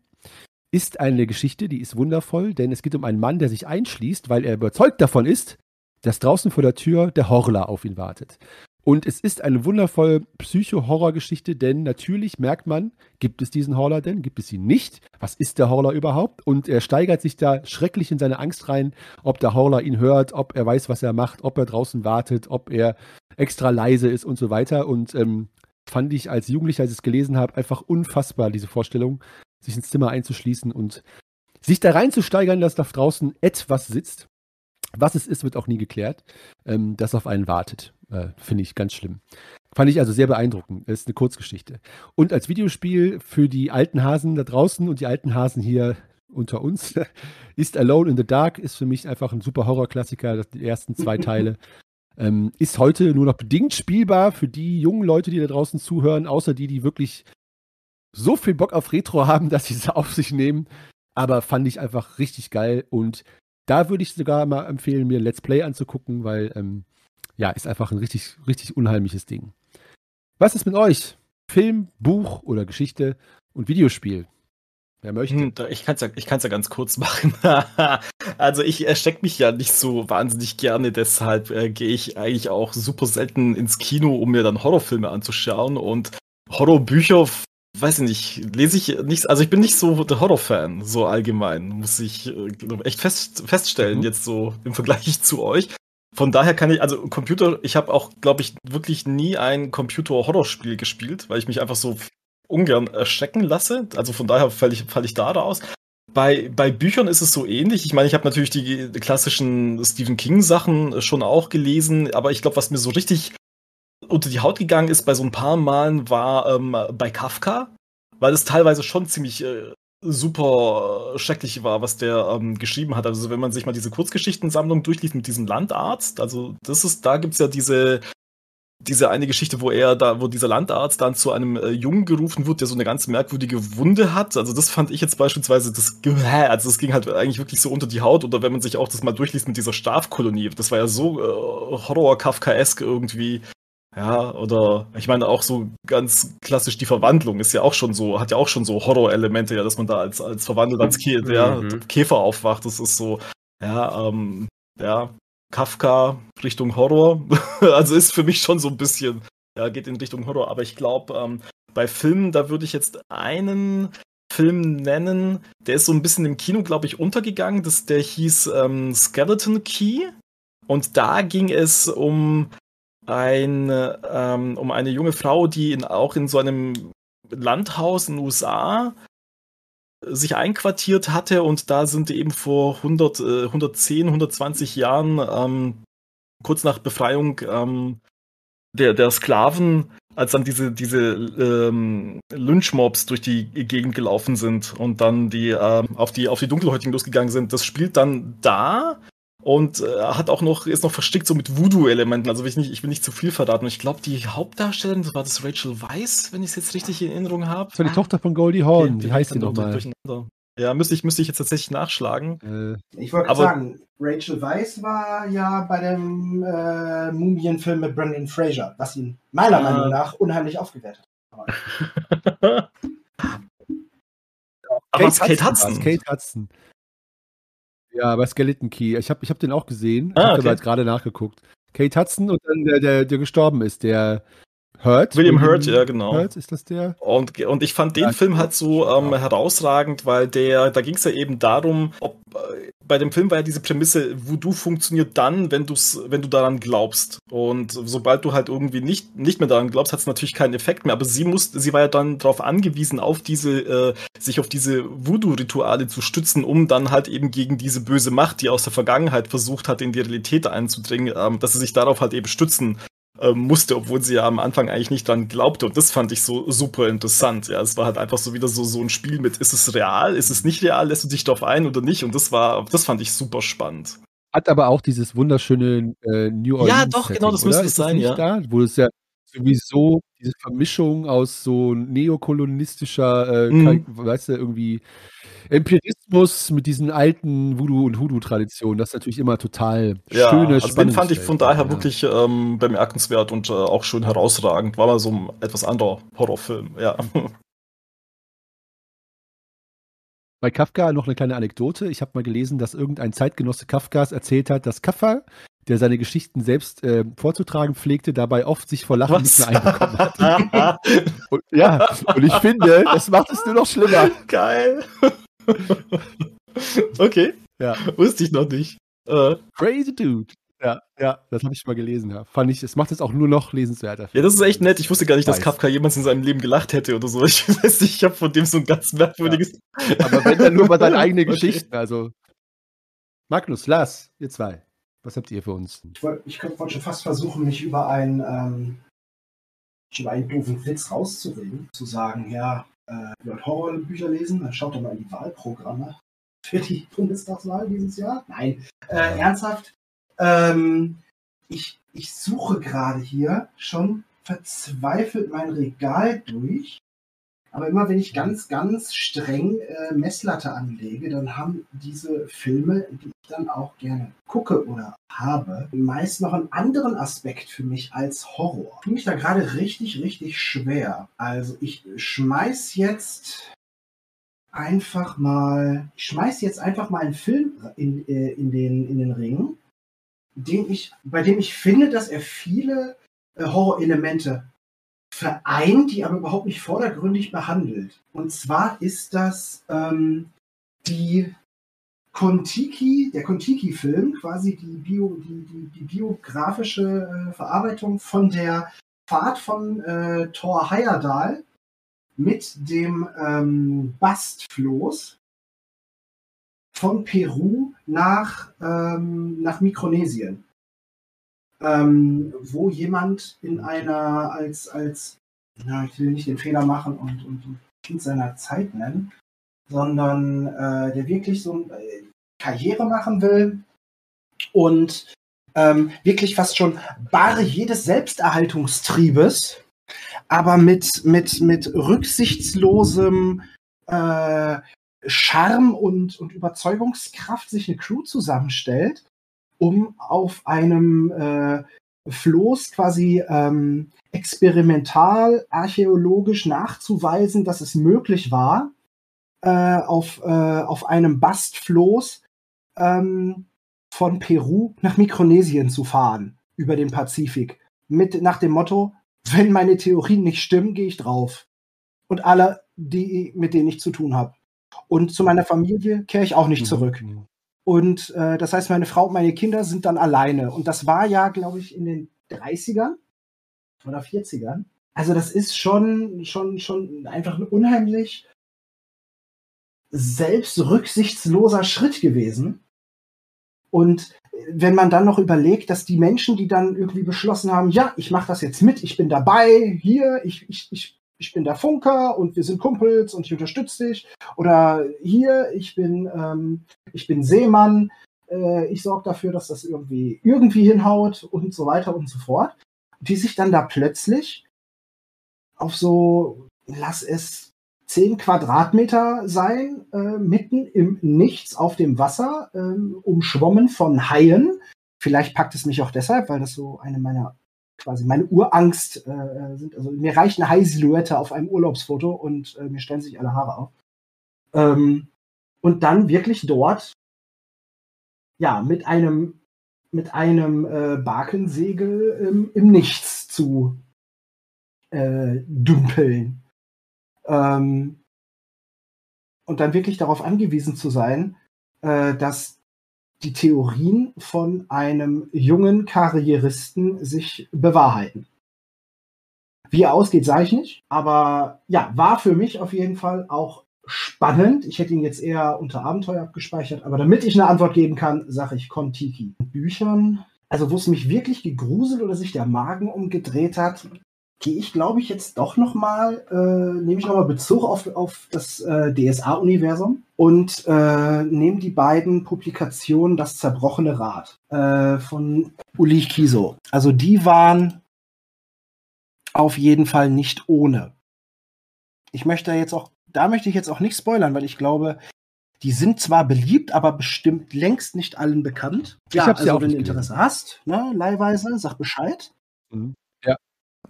Ist eine Geschichte, die ist wundervoll, denn es geht um einen Mann, der sich einschließt, weil er überzeugt davon ist, dass draußen vor der Tür der Horla auf ihn wartet. Und es ist eine wundervolle Psycho-Horror-Geschichte, denn natürlich merkt man, gibt es diesen Horror denn, gibt es ihn nicht? Was ist der Horror überhaupt? Und er steigert sich da schrecklich in seine Angst rein, ob der Horror ihn hört, ob er weiß, was er macht, ob er draußen wartet, ob er extra leise ist und so weiter. Und ähm, fand ich als Jugendlicher, als ich es gelesen habe, einfach unfassbar, diese Vorstellung, sich ins Zimmer einzuschließen und sich da reinzusteigern, dass da draußen etwas sitzt. Was es ist, wird auch nie geklärt, ähm, das auf einen wartet. Äh, Finde ich ganz schlimm. Fand ich also sehr beeindruckend. Das ist eine Kurzgeschichte. Und als Videospiel für die alten Hasen da draußen und die alten Hasen hier unter uns *laughs* ist Alone in the Dark ist für mich einfach ein super Horrorklassiker. Die ersten zwei *laughs* Teile. Ähm, ist heute nur noch bedingt spielbar für die jungen Leute, die da draußen zuhören, außer die, die wirklich so viel Bock auf Retro haben, *laughs* dass sie es auf sich nehmen. Aber fand ich einfach richtig geil und da würde ich sogar mal empfehlen, mir Let's Play anzugucken, weil ähm, ja, ist einfach ein richtig, richtig unheimliches Ding. Was ist mit euch? Film, Buch oder Geschichte und Videospiel? Wer möchte? Hm, ich kann es ja, ja ganz kurz *laughs* machen. also ich erstecke mich ja nicht so wahnsinnig gerne, deshalb äh, gehe ich eigentlich auch super selten ins Kino, um mir dann Horrorfilme anzuschauen und Horrorbücher, weiß ich nicht, lese ich nicht, also ich bin nicht so der Horrorfan, so allgemein, muss ich äh, echt fest, feststellen, mhm. jetzt so im Vergleich *laughs* zu euch von daher kann ich, also Computer, ich habe auch, glaube ich, wirklich nie ein Computer-Horrorspiel gespielt, weil ich mich einfach so ungern erschrecken lasse. Also von daher falle ich, fall ich da raus. Bei, bei Büchern ist es so ähnlich. Ich meine, ich habe natürlich die klassischen Stephen King-Sachen schon auch gelesen, aber ich glaube, was mir so richtig unter die Haut gegangen ist bei so ein paar Malen, war ähm, bei Kafka, weil es teilweise schon ziemlich äh, super schrecklich war, was der ähm, geschrieben hat. Also wenn man sich mal diese Kurzgeschichtensammlung durchliest mit diesem Landarzt, also das ist, da gibt's ja diese diese eine Geschichte, wo er da, wo dieser Landarzt dann zu einem äh, Jungen gerufen wird, der so eine ganz merkwürdige Wunde hat. Also das fand ich jetzt beispielsweise, das, also das ging halt eigentlich wirklich so unter die Haut. Oder wenn man sich auch das mal durchliest mit dieser Strafkolonie, das war ja so äh, Horror-Kafkaesk irgendwie. Ja, oder ich meine auch so ganz klassisch die Verwandlung ist ja auch schon so, hat ja auch schon so Horror-Elemente, ja, dass man da als, als verwandelt als Kä mhm. ja, Käfer aufwacht. Das ist so, ja, ähm, ja, Kafka Richtung Horror. *laughs* also ist für mich schon so ein bisschen, ja, geht in Richtung Horror. Aber ich glaube, ähm, bei Filmen, da würde ich jetzt einen Film nennen, der ist so ein bisschen im Kino, glaube ich, untergegangen. Das, der hieß ähm, Skeleton Key. Und da ging es um ein, ähm, um eine junge Frau, die in, auch in so einem Landhaus in den USA sich einquartiert hatte und da sind eben vor 100, äh, 110, 120 Jahren, ähm, kurz nach Befreiung ähm, der, der Sklaven, als dann diese, diese ähm, Lynchmobs durch die Gegend gelaufen sind und dann die, äh, auf die auf die Dunkelhäutigen losgegangen sind. Das spielt dann da und äh, hat auch noch ist noch verstrickt so mit Voodoo-Elementen. Also will ich nicht, ich will nicht zu viel verraten. Und ich glaube, die Hauptdarstellerin, das war das Rachel Weisz, wenn ich es jetzt richtig in Erinnerung habe. Das war die Tochter von Goldie Hawn. Wie heißt die nochmal? Ja, müsste ich, müsste ich jetzt tatsächlich nachschlagen. Äh, ich wollte sagen, Rachel Weisz war ja bei dem äh, Mumienfilm mit Brendan Fraser, was ihn meiner ah. Meinung nach unheimlich aufgewertet hat. *laughs* Aber Kate, Kate. Hudson. Kate Hudson. Ja, bei Skeleton Key. Ich habe ich hab den auch gesehen. Ah, ich habe okay. aber gerade nachgeguckt. Kate Hudson und dann der, der, der gestorben ist, der Hurt? William Hurt, ja, genau. Hurt, ist das der? Und, und ich fand den ja, Film halt so ähm, ja. herausragend, weil der, da ging es ja eben darum, ob äh, bei dem Film war ja diese Prämisse, Voodoo funktioniert dann, wenn du's, wenn du daran glaubst. Und sobald du halt irgendwie nicht, nicht mehr daran glaubst, hat es natürlich keinen Effekt mehr. Aber sie musste, sie war ja dann darauf angewiesen, auf diese, äh, sich auf diese Voodoo-Rituale zu stützen, um dann halt eben gegen diese böse Macht, die aus der Vergangenheit versucht hat, in die Realität einzudringen, ähm, dass sie sich darauf halt eben stützen musste, obwohl sie ja am Anfang eigentlich nicht dran glaubte. Und das fand ich so super interessant. Ja, es war halt einfach so wieder so, so ein Spiel mit, ist es real, ist es nicht real, lässt du dich darauf ein oder nicht? Und das war, das fand ich super spannend. Hat aber auch dieses wunderschöne äh, New Orleans. Ja, doch, genau, das müsste es sein, ja. Da, wo es ja sowieso diese Vermischung aus so neokolonistischer, äh, mm. weißt du, irgendwie Empirismus mit diesen alten Voodoo- und Hoodoo-Traditionen, das ist natürlich immer total ja, schöne, also den fand ich von daher ja. wirklich ähm, bemerkenswert und äh, auch schön herausragend. War mal so ein etwas anderer Horrorfilm, ja. *laughs* Bei Kafka noch eine kleine Anekdote. Ich habe mal gelesen, dass irgendein Zeitgenosse Kafkas erzählt hat, dass Kafka, der seine Geschichten selbst äh, vorzutragen pflegte, dabei oft sich vor Lachen Was? nicht mehr einbekommen hat. *laughs* und, ja, und ich finde, das macht es nur noch schlimmer. Geil. *laughs* okay. Ja. Wusste ich noch nicht. Uh. Crazy Dude. Ja, ja, das habe ich mal gelesen. Ja. Fand ich, es macht es auch nur noch lesenswerter. Ja, das ist echt nett. Ich wusste gar nicht, Weiß. dass Kafka jemals in seinem Leben gelacht hätte oder so. Ich *laughs* weiß nicht, ich habe von dem so ein ganz merkwürdiges. Ja. Aber wenn dann nur mal seine eigenen *laughs* okay. Geschichten. Also Magnus, Lars, ihr zwei, was habt ihr für uns? Ich wollte ich wollt schon fast versuchen, mich über einen, ähm, über einen doofen Witz rauszureden, zu sagen, ja, äh, wollt Horrorbücher lesen, dann schaut doch mal in die Wahlprogramme für die *laughs* Bundestagswahl dieses Jahr. Nein, äh, ernsthaft. Ähm, ich, ich suche gerade hier schon verzweifelt mein Regal durch aber immer wenn ich ganz, ganz streng äh, Messlatte anlege, dann haben diese Filme, die ich dann auch gerne gucke oder habe, meist noch einen anderen Aspekt für mich als Horror. Ich mich da gerade richtig, richtig schwer. Also ich schmeiß jetzt einfach mal, ich schmeiß jetzt einfach mal einen Film in, äh, in, den, in den Ring, den ich, bei dem ich finde, dass er viele äh, Horror-Elemente vereint, die aber überhaupt nicht vordergründig behandelt. Und zwar ist das ähm, die Kontiki, der Kontiki-Film, quasi die, Bio, die, die, die biografische äh, Verarbeitung von der Fahrt von äh, Thor Heyerdahl mit dem ähm, Bastfloß von Peru nach, ähm, nach Mikronesien ähm, wo jemand in einer als, als, na, ich will nicht den Fehler machen und, und, und Kind seiner Zeit nennen, sondern äh, der wirklich so eine äh, Karriere machen will und ähm, wirklich fast schon bare jedes Selbsterhaltungstriebes, aber mit, mit, mit rücksichtslosem äh, Charme und, und Überzeugungskraft sich eine Crew zusammenstellt um auf einem äh, Floß quasi ähm, experimental archäologisch nachzuweisen, dass es möglich war, äh, auf, äh, auf einem Bastfloß ähm, von Peru nach Mikronesien zu fahren über den Pazifik. Mit nach dem Motto, wenn meine Theorien nicht stimmen, gehe ich drauf. Und alle, die, mit denen ich zu tun habe. Und zu meiner Familie kehre ich auch nicht mhm. Und äh, das heißt, meine Frau und meine Kinder sind dann alleine. Und das war ja, glaube ich, in den 30ern oder 40ern. Also das ist schon, schon, schon einfach ein unheimlich selbstrücksichtsloser Schritt gewesen. Und wenn man dann noch überlegt, dass die Menschen, die dann irgendwie beschlossen haben, ja, ich mache das jetzt mit, ich bin dabei, hier, ich, ich, ich ich bin der Funker und wir sind Kumpels und ich unterstütze dich. Oder hier, ich bin, ähm, ich bin Seemann, äh, ich sorge dafür, dass das irgendwie, irgendwie hinhaut und so weiter und so fort. Die sich dann da plötzlich auf so, lass es 10 Quadratmeter sein, äh, mitten im Nichts auf dem Wasser, äh, umschwommen von Haien. Vielleicht packt es mich auch deshalb, weil das so eine meiner quasi meine Urangst äh, sind. Also mir reicht eine Hai-Silhouette auf einem Urlaubsfoto und äh, mir stellen sich alle Haare auf. Ähm, und dann wirklich dort, ja, mit einem mit einem äh, Barkensegel ähm, im Nichts zu äh, dümpeln. Ähm, und dann wirklich darauf angewiesen zu sein, äh, dass die Theorien von einem jungen Karrieristen sich bewahrheiten. Wie er ausgeht, sage ich nicht. Aber ja, war für mich auf jeden Fall auch spannend. Ich hätte ihn jetzt eher unter Abenteuer abgespeichert, aber damit ich eine Antwort geben kann, sage ich Kontiki. Büchern, also wo es mich wirklich gegruselt oder sich der Magen umgedreht hat, gehe ich, glaube ich, jetzt doch nochmal, äh, nehme ich nochmal Bezug auf, auf das äh, DSA-Universum und äh, nehme die beiden Publikationen Das zerbrochene Rad äh, von Uli Kiso. Also die waren auf jeden Fall nicht ohne. Ich möchte jetzt auch, da möchte ich jetzt auch nicht spoilern, weil ich glaube, die sind zwar beliebt, aber bestimmt längst nicht allen bekannt. Ich ja, also ja wenn du Interesse hast, ne, leihweise, sag Bescheid. Mhm.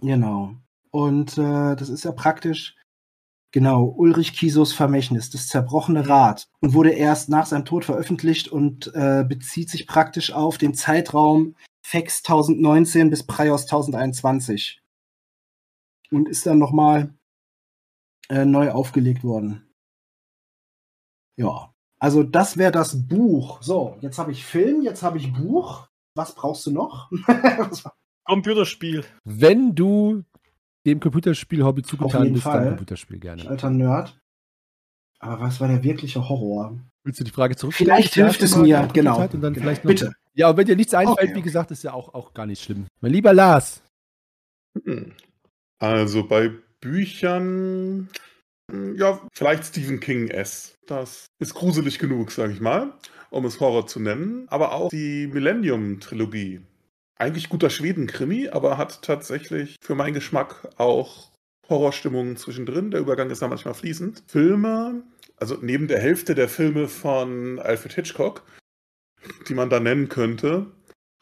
Genau. Und äh, das ist ja praktisch, genau, Ulrich Kisos Vermächtnis, das zerbrochene Rad. Und wurde erst nach seinem Tod veröffentlicht und äh, bezieht sich praktisch auf den Zeitraum Fex 1019 bis Prios 1021. Und ist dann nochmal äh, neu aufgelegt worden. Ja. Also das wäre das Buch. So, jetzt habe ich Film, jetzt habe ich Buch. Was brauchst du noch? *laughs* Computerspiel. Wenn du dem Computerspiel-Hobby zugetan bist, Fall. dann Computerspiel gerne. Alter Nerd. Aber was war der wirkliche Horror? Willst du die Frage zurück? Vielleicht hilft es mir, genau. Und dann genau. vielleicht noch, Bitte. Ja, und wenn dir nichts einfällt, Okay, wie gesagt, ist ja auch, auch gar nicht schlimm. Mein lieber Lars. Hm. Also bei Büchern, hm, ja, vielleicht Stephen King S. Das ist gruselig genug, sage ich mal, um es Horror zu nennen. Aber auch die Millennium-Trilogie eigentlich guter Schweden-Krimi, aber hat tatsächlich für meinen Geschmack auch Horrorstimmungen zwischendrin. Der Übergang ist da manchmal fließend. Filme, also neben der Hälfte der Filme von Alfred Hitchcock, die man da nennen könnte,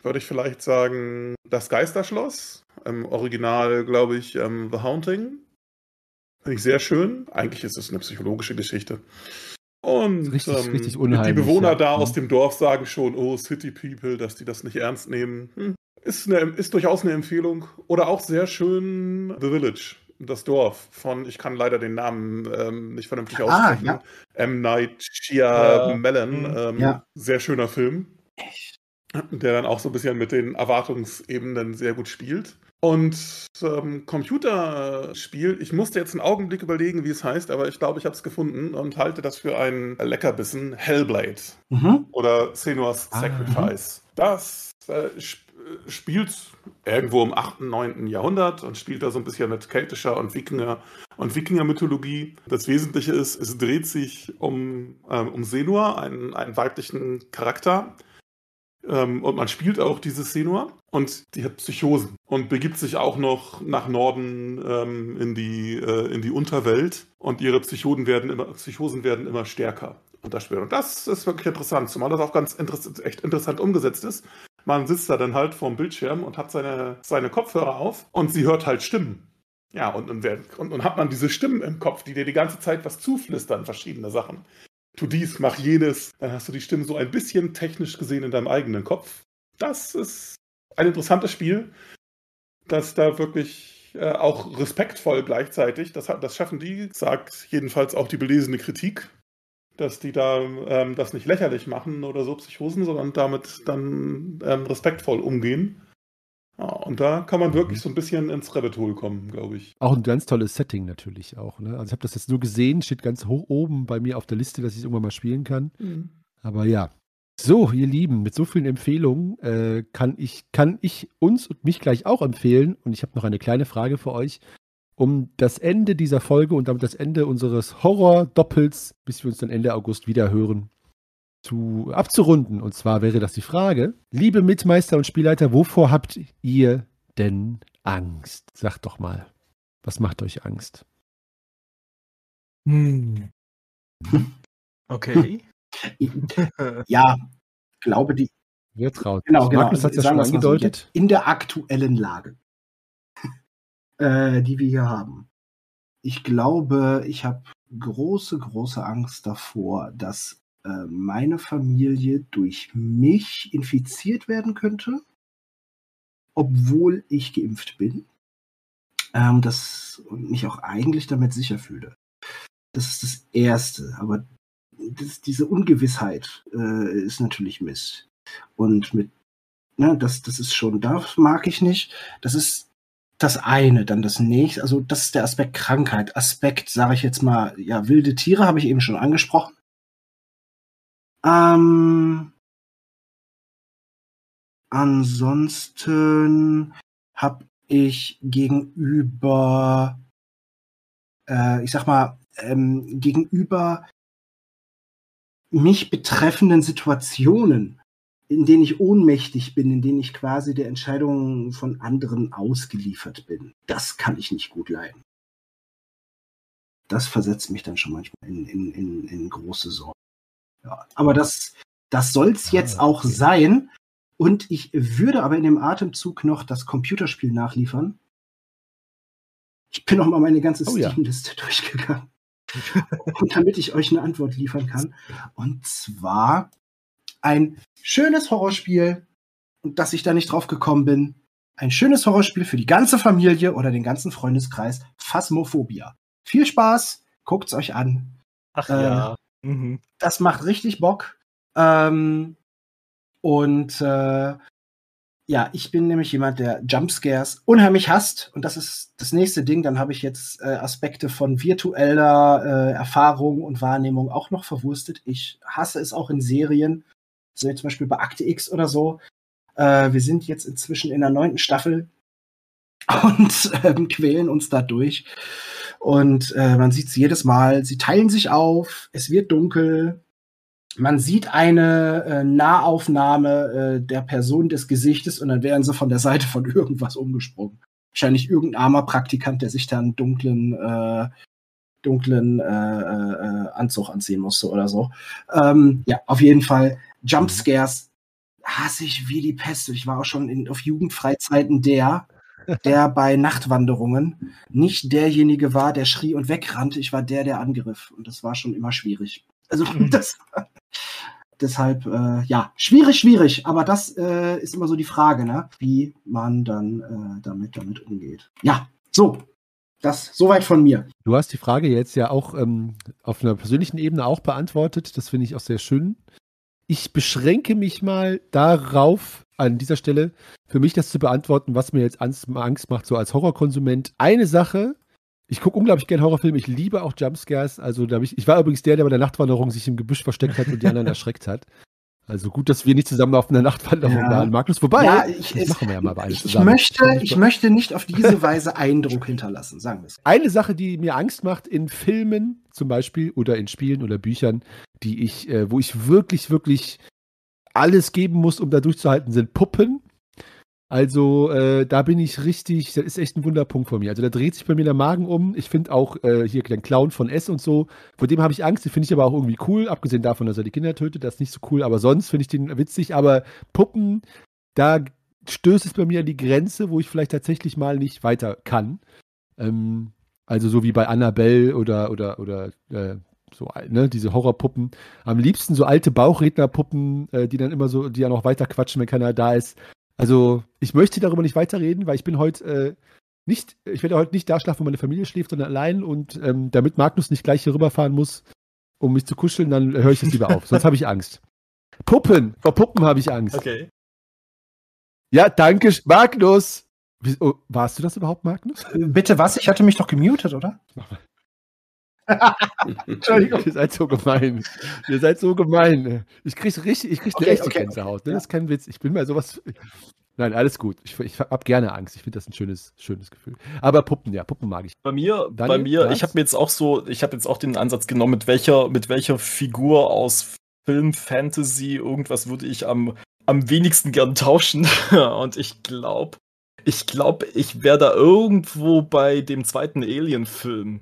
würde ich vielleicht sagen Das Geisterschloss. Im Original, glaube ich, ähm, The Haunting. Finde ich sehr schön. Eigentlich ist es eine psychologische Geschichte. Und Richtig, ähm, richtig unheimlich, die Bewohner ja. da Mhm. aus dem Dorf sagen schon, oh, City People, dass die das nicht ernst nehmen. Hm. Ist, eine, ist durchaus eine Empfehlung. Oder auch sehr schön The Village, das Dorf von, ich kann leider den Namen ähm, nicht vernünftig Ah, aussprechen, ja. M. Night Shyamalan. Mhm. Ähm, Ja. Sehr schöner Film, Echt? der dann auch so ein bisschen mit den Erwartungsebenen sehr gut spielt. Und ähm, Computerspiel, ich musste jetzt einen Augenblick überlegen, wie es heißt, aber ich glaube, ich habe es gefunden und halte das für einen Leckerbissen. Hellblade Mhm. oder Senua's Ah, Sacrifice. Das äh, spielt irgendwo im 8., 9. Jahrhundert und spielt da so ein bisschen mit keltischer und Wikinger und Wikinger-Mythologie. Das Wesentliche ist, es dreht sich um, ähm, um Senua, einen, einen weiblichen Charakter. Ähm, und man spielt auch diese Senua und die hat Psychosen und begibt sich auch noch nach Norden ähm, in, die, äh, in die Unterwelt und ihre Psychoden werden immer, Psychosen werden immer stärker. Und das, und das ist wirklich interessant, zumal das auch ganz interess echt interessant umgesetzt ist. Man sitzt da dann halt vorm Bildschirm und hat seine, seine Kopfhörer auf und sie hört halt Stimmen. Ja, und, wer- und, und hat man diese Stimmen im Kopf, die dir die ganze Zeit was zuflüstern, verschiedene Sachen. Tu dies, mach jenes, dann hast du die Stimmen so ein bisschen technisch gesehen in deinem eigenen Kopf. Das ist ein interessantes Spiel, das da wirklich äh, auch respektvoll gleichzeitig, das, das schaffen die, sagt jedenfalls auch die belesene Kritik, dass die da ähm, das nicht lächerlich machen oder so Psychosen, sondern damit dann ähm, respektvoll umgehen. Ja, und da kann man wirklich so ein bisschen ins Rabbit Hole kommen, glaube ich. Auch ein ganz tolles Setting natürlich auch. Ne? Also ich habe das jetzt nur gesehen, steht ganz hoch oben bei mir auf der Liste, dass ich es irgendwann mal spielen kann. Aber ja. So, ihr Lieben, mit so vielen Empfehlungen äh, kann, ich, kann ich uns und mich gleich auch empfehlen. Und ich habe noch eine kleine Frage für euch, um das Ende dieser Folge und damit das Ende unseres Horror-Doppels, bis wir uns dann Ende August wieder hören, zu, abzurunden. Und zwar wäre das die Frage, liebe Mitmeister und Spielleiter, wovor habt ihr denn Angst? Sagt doch mal, was macht euch Angst? Hm. *laughs* Okay. *laughs* ja, glaube die. Wer traut? Genau, genau. Magnus hat es ja schon wir so, angedeutet. in der aktuellen Lage, äh, die wir hier haben. Ich glaube, ich habe große, große Angst davor, dass äh, meine Familie durch mich infiziert werden könnte, obwohl ich geimpft bin. Ähm, das und mich auch eigentlich damit sicher fühle. Das ist das Erste. Aber das, diese Ungewissheit äh, ist natürlich Mist. Und mit, ne, das, das ist schon, das mag ich nicht. Das ist das eine, dann das nächste, also das ist der Aspekt Krankheit. Aspekt, sage ich jetzt mal, ja, wilde Tiere habe ich eben schon angesprochen. Ähm, ansonsten habe ich gegenüber, äh, ich sag mal, ähm, gegenüber mich betreffenden Situationen, in denen ich ohnmächtig bin, in denen ich quasi der Entscheidung von anderen ausgeliefert bin, das kann ich nicht gut leiden. Das versetzt mich dann schon manchmal in, in, in, in große Sorgen. Ja, aber das, das soll es jetzt Ah, auch okay. sein. Und ich würde aber in dem Atemzug noch das Computerspiel nachliefern. Ich bin noch mal meine ganze Oh ja. Steam-Liste *laughs* durchgegangen. Und damit ich euch eine Antwort liefern kann. *laughs* Und zwar ein schönes Horrorspiel, und dass ich da nicht drauf gekommen bin. Ein schönes Horrorspiel für die ganze Familie oder den ganzen Freundeskreis. Phasmophobia. Viel Spaß, guckt's euch an. Ach Äh, ja. Mhm. Das macht richtig Bock. Ähm, und äh, ja, ich bin nämlich jemand, der Jumpscares unheimlich hasst. Und das ist das nächste Ding. Dann habe ich jetzt äh, Aspekte von virtueller äh, Erfahrung und Wahrnehmung auch noch verwurstet. Ich hasse es auch in Serien. So jetzt zum Beispiel bei Akte X oder so. Äh, wir sind jetzt inzwischen in der neunten Staffel *laughs* und ähm, quälen uns da durch. Und äh, man sieht es jedes Mal. Sie teilen sich auf. Es wird dunkel. Man sieht eine äh, Nahaufnahme äh, der Person des Gesichtes und dann werden sie von der Seite von *laughs* irgendwas umgesprungen. Wahrscheinlich irgendein armer Praktikant, der sich da einen dunklen, äh, dunklen äh, äh, Anzug anziehen musste oder so. Ähm, ja, auf jeden Fall. Jumpscares hasse ich wie die Pest. Ich war auch schon in, auf Jugendfreizeiten der, der *laughs* bei Nachtwanderungen nicht derjenige war, der schrie und wegrannte. Ich war der, der angriff. Und das war schon immer schwierig. Also *laughs* das deshalb, äh, ja, schwierig, schwierig. Aber das äh, ist immer so die Frage, ne? wie man dann äh, damit, damit umgeht. Ja, so. Das soweit von mir. Du hast die Frage jetzt ja auch ähm, auf einer persönlichen Ebene auch beantwortet. Das finde ich auch sehr schön. Ich beschränke mich mal darauf, an dieser Stelle, für mich das zu beantworten, was mir jetzt Angst, macht, so als Horrorkonsument. Eine Sache, ich gucke unglaublich gerne Horrorfilme, ich liebe auch Jumpscares. Also ich, ich war übrigens der, der bei der Nachtwanderung sich im Gebüsch versteckt hat und die anderen *laughs* erschreckt hat. Also gut, dass wir nicht zusammen auf einer Nachtwanderung Ja. waren, Magnus. Wobei, ja, ich, das machen wir ja mal beide ich, zusammen. möchte, ich möchte nicht auf diese Weise Eindruck hinterlassen, sagen wir es. Eine Sache, die mir Angst macht in Filmen zum Beispiel oder in Spielen oder Büchern, die ich, äh, wo ich wirklich, wirklich alles geben muss, um da durchzuhalten, sind Puppen. Also äh, da bin ich richtig, das ist echt ein Wunderpunkt von mir. Also da dreht sich bei mir der Magen um. Ich finde auch äh, hier den Clown von S und so, vor dem habe ich Angst. Den finde ich aber auch irgendwie cool, abgesehen davon, dass er die Kinder tötet, das ist nicht so cool. Aber sonst finde ich den witzig. Aber Puppen, da stößt es bei mir an die Grenze, wo ich vielleicht tatsächlich mal nicht weiter kann. Ähm, also so wie bei Annabelle oder, oder, oder äh, so, ne, diese Horrorpuppen. Am liebsten so alte Bauchrednerpuppen, äh, die dann immer so, die ja noch weiter quatschen, wenn keiner da ist. Also, ich möchte darüber nicht weiterreden, weil ich bin heute äh, nicht, ich werde heute nicht da schlafen, wo meine Familie schläft, sondern allein und ähm, damit Magnus nicht gleich hier rüberfahren muss, um mich zu kuscheln, dann höre ich es lieber auf. Sonst habe ich Angst. Puppen, vor Puppen habe ich Angst. Okay. Ja, danke, Magnus. Wie, oh, warst du das überhaupt, Magnus? Bitte was? Ich hatte mich doch gemutet, oder? Entschuldigung. Ihr seid so gemein. Ihr seid so gemein. Ich krieg richtig, ich krieg eine Okay, echte okay, Gänsehaut. Ne? Das ist kein Witz. Ich bin bei sowas. Nein, alles gut. Ich, ich habe gerne Angst. Ich finde das ein schönes, schönes Gefühl. Aber Puppen, ja, Puppen mag ich. Bei mir, Daniel, bei mir, was? ich habe mir jetzt auch so, ich habe jetzt auch den Ansatz genommen, mit welcher, mit welcher Figur aus Film, Fantasy, irgendwas würde ich am, am wenigsten gern tauschen. *laughs* Und ich glaube, ich glaube, ich wäre da irgendwo bei dem zweiten Alien-Film.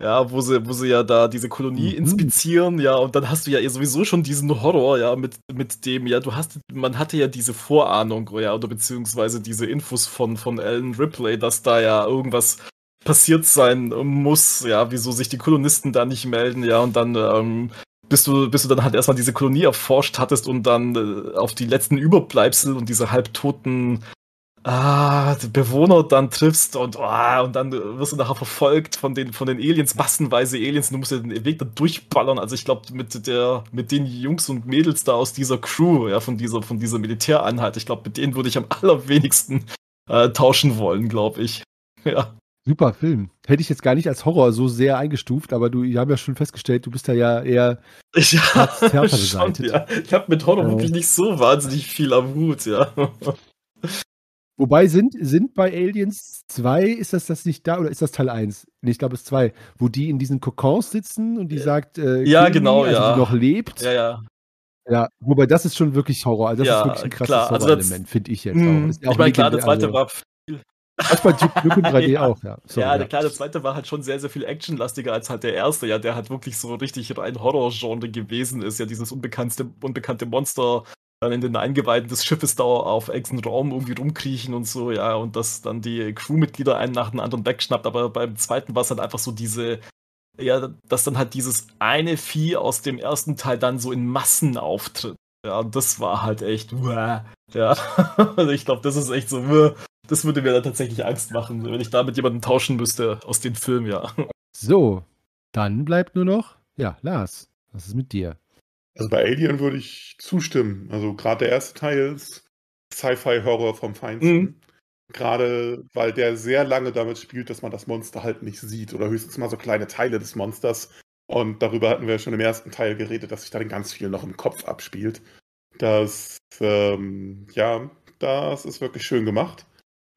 Ja, wo sie, wo sie ja da diese Kolonie Mhm. inspizieren, ja, und dann hast du ja sowieso schon diesen Horror, ja, mit, mit dem, ja, du hast, man hatte ja diese Vorahnung, ja, oder beziehungsweise diese Infos von, von Alan Ripley, dass da ja irgendwas passiert sein muss, ja, wieso sich die Kolonisten da nicht melden, ja, und dann, ähm, bis du, bis du dann halt erstmal diese Kolonie erforscht hattest und dann äh, auf die letzten Überbleibsel und diese halbtoten ah, die Bewohner dann triffst und, ah, und dann wirst du nachher verfolgt von den, von den Aliens, massenweise Aliens, und du musst ja den Weg da durchballern. Also ich glaube, mit der, mit den Jungs und Mädels da aus dieser Crew, ja, von dieser, von dieser Militäreinheit, ich glaube, mit denen würde ich am *laughs* allerwenigsten äh, tauschen wollen, glaube ich. *laughs* Ja. Super Film. Hätte ich jetzt gar nicht als Horror so sehr eingestuft, aber du, wir haben ja schon festgestellt, du bist da ja eher. *laughs* Ja, schon, ja. Ich habe mit Horror Ja. wirklich nicht so wahnsinnig viel am Hut, ja. Wobei sind, sind bei Aliens 2, ist das das nicht da oder ist das Teil 1? Nee, ich glaube es ist 2, wo die in diesen Kokons sitzen und die sagt, äh, Ja, genau, also ja. die noch lebt. Ja, ja. Ja, wobei das ist schon wirklich Horror. Also das Ja, ist wirklich ein krasses klar, also Horrorelement, finde ich jetzt Hm, auch. Ist ja ich meine, klar, der zweite also, war Das war Duke Nukem 3D *laughs* Ja. auch, ja. Sorry, ja, der kleine zweite war halt schon sehr, sehr viel actionlastiger als halt der erste, ja, der halt wirklich so richtig rein Horror-Genre gewesen ist. Ja, dieses unbekannte, unbekannte Monster dann in den Eingeweiden des Schiffes da auf engsten Raum irgendwie rumkriechen und so, ja, und dass dann die Crewmitglieder einen nach dem anderen wegschnappt. Aber beim zweiten war es halt einfach so diese, ja, dass dann halt dieses eine Vieh aus dem ersten Teil dann so in Massen auftritt. Ja, und das war halt echt, uah, ja. *laughs* Also ich glaube, das ist echt so, uah. das würde mir dann tatsächlich Angst machen, wenn ich da mit jemandem tauschen müsste aus den Filmen, ja. So, dann bleibt nur noch, ja, Lars, was ist mit dir? Also bei Alien würde ich zustimmen. Also gerade der erste Teil ist Sci-Fi-Horror vom Feinsten. Mhm. Gerade weil der sehr lange damit spielt, dass man das Monster halt nicht sieht oder höchstens mal so kleine Teile des Monsters. Und darüber hatten wir schon im ersten Teil geredet, dass sich da ganz viel noch im Kopf abspielt. Das, ähm, ja, das ist wirklich schön gemacht.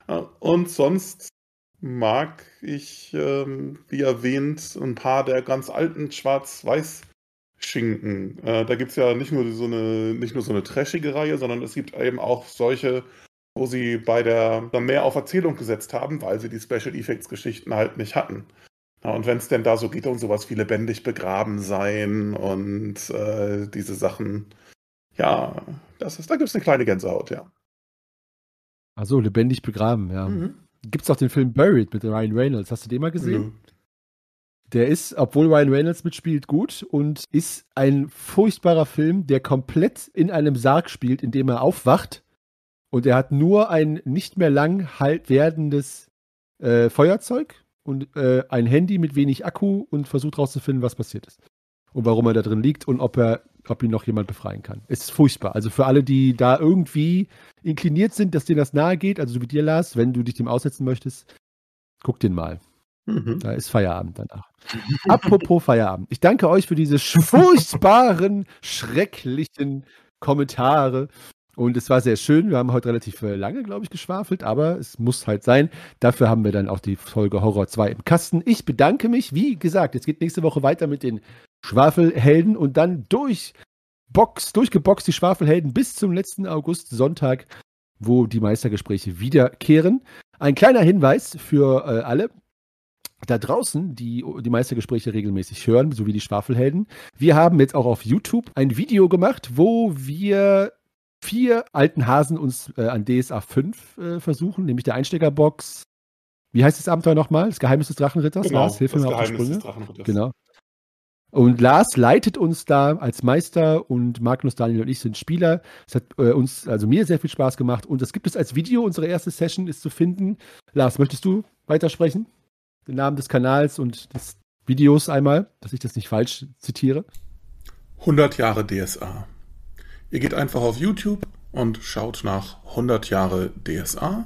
Ja, Und sonst mag ich, ähm, wie erwähnt, ein paar der ganz alten Schwarz-Weiß-Schinken. Äh, da gibt es ja nicht nur so eine, nicht nur so eine trashige Reihe, sondern es gibt eben auch solche, wo sie bei der dann mehr auf Erzählung gesetzt haben, weil sie die Special Effects Geschichten halt nicht hatten. Ja, und wenn es denn da so geht um sowas wie lebendig begraben sein und äh, diese Sachen, ja, das ist, da gibt es eine kleine Gänsehaut, ja. Also lebendig begraben, ja. Mhm. Gibt es auch den Film Buried mit Ryan Reynolds. Hast du den mal gesehen? Nö. Der ist, obwohl Ryan Reynolds mitspielt, gut und ist ein furchtbarer Film, der komplett in einem Sarg spielt, in dem er aufwacht. Und er hat nur ein nicht mehr lang halt werdendes äh, Feuerzeug und äh, ein Handy mit wenig Akku und versucht rauszufinden, was passiert ist. Und warum er da drin liegt und ob er, ob ihn noch jemand befreien kann. Es ist furchtbar. Also für alle, die da irgendwie inkliniert sind, dass denen das nahe geht, also so wie dir, Lars, wenn du dich dem aussetzen möchtest, guck den mal. Mhm. Da ist Feierabend danach. Apropos Feierabend. Ich danke euch für diese furchtbaren, schrecklichen Kommentare. Und es war sehr schön. Wir haben heute relativ äh, lange, glaube ich, geschwafelt, aber es muss halt sein. Dafür haben wir dann auch die Folge Horror 2 im Kasten. Ich bedanke mich. Wie gesagt, jetzt geht nächste Woche weiter mit den Schwafelhelden und dann durch Box, durchgeboxt die Schwafelhelden bis zum letzten August Sonntag, wo die Meistergespräche wiederkehren. Ein kleiner Hinweis für äh, alle da draußen, die die Meistergespräche regelmäßig hören, sowie die Schwafelhelden. Wir haben jetzt auch auf YouTube ein Video gemacht, wo wir vier alten Hasen uns äh, an DSA 5 äh, versuchen, nämlich der Einsteckerbox. Wie heißt das Abenteuer nochmal? Das Geheimnis des Drachenritters? Genau, Lars, hilf mir auf die Geheimnis des Sprünge. Drachenritters. Genau. Und Lars leitet uns da als Meister und Magnus, Daniel und ich sind Spieler. Es hat äh, uns, also mir sehr viel Spaß gemacht und das gibt es als Video. Unsere erste Session ist zu finden. Lars, möchtest du weitersprechen? Den Namen des Kanals und des Videos einmal, dass ich das nicht falsch zitiere. 100 Jahre DSA. Ihr geht einfach auf YouTube und schaut nach 100 Jahre DSA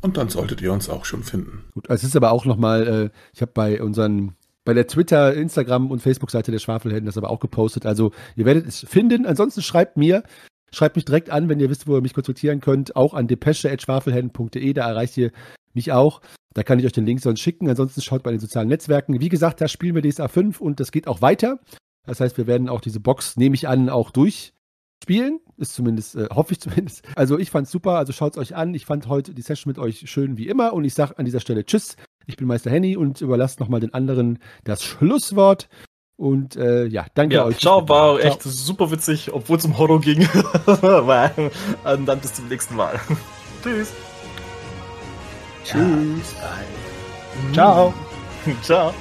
und dann solltet ihr uns auch schon finden. Gut, es ist aber auch nochmal, äh, ich habe bei unseren, bei der Twitter, Instagram und Facebook-Seite der Schwafelhelden das aber auch gepostet. Also ihr werdet es finden. Ansonsten schreibt mir, schreibt mich direkt an, wenn ihr wisst, wo ihr mich konsultieren könnt, auch an depesche.schwafelhelden.de, da erreicht ihr mich auch. Da kann ich euch den Link sonst schicken. Ansonsten schaut bei den sozialen Netzwerken. Wie gesagt, da spielen wir DSA 5 und das geht auch weiter. Das heißt, wir werden auch diese Box, nehme ich an, auch durchspielen. Ist zumindest, äh, hoffe ich zumindest. Also ich fand's super, also schaut's euch an. Ich fand heute die Session mit euch schön wie immer und ich sage an dieser Stelle Tschüss. Ich bin Meister Henny und überlasse nochmal den anderen das Schlusswort. Und äh, ja, danke Ja, euch. ciao, war Ciao. echt super witzig, obwohl es um Horror ging. *laughs* Und dann bis zum nächsten Mal. *laughs* Tschüss. Ja, bis bald. Ciao. *laughs* Ciao.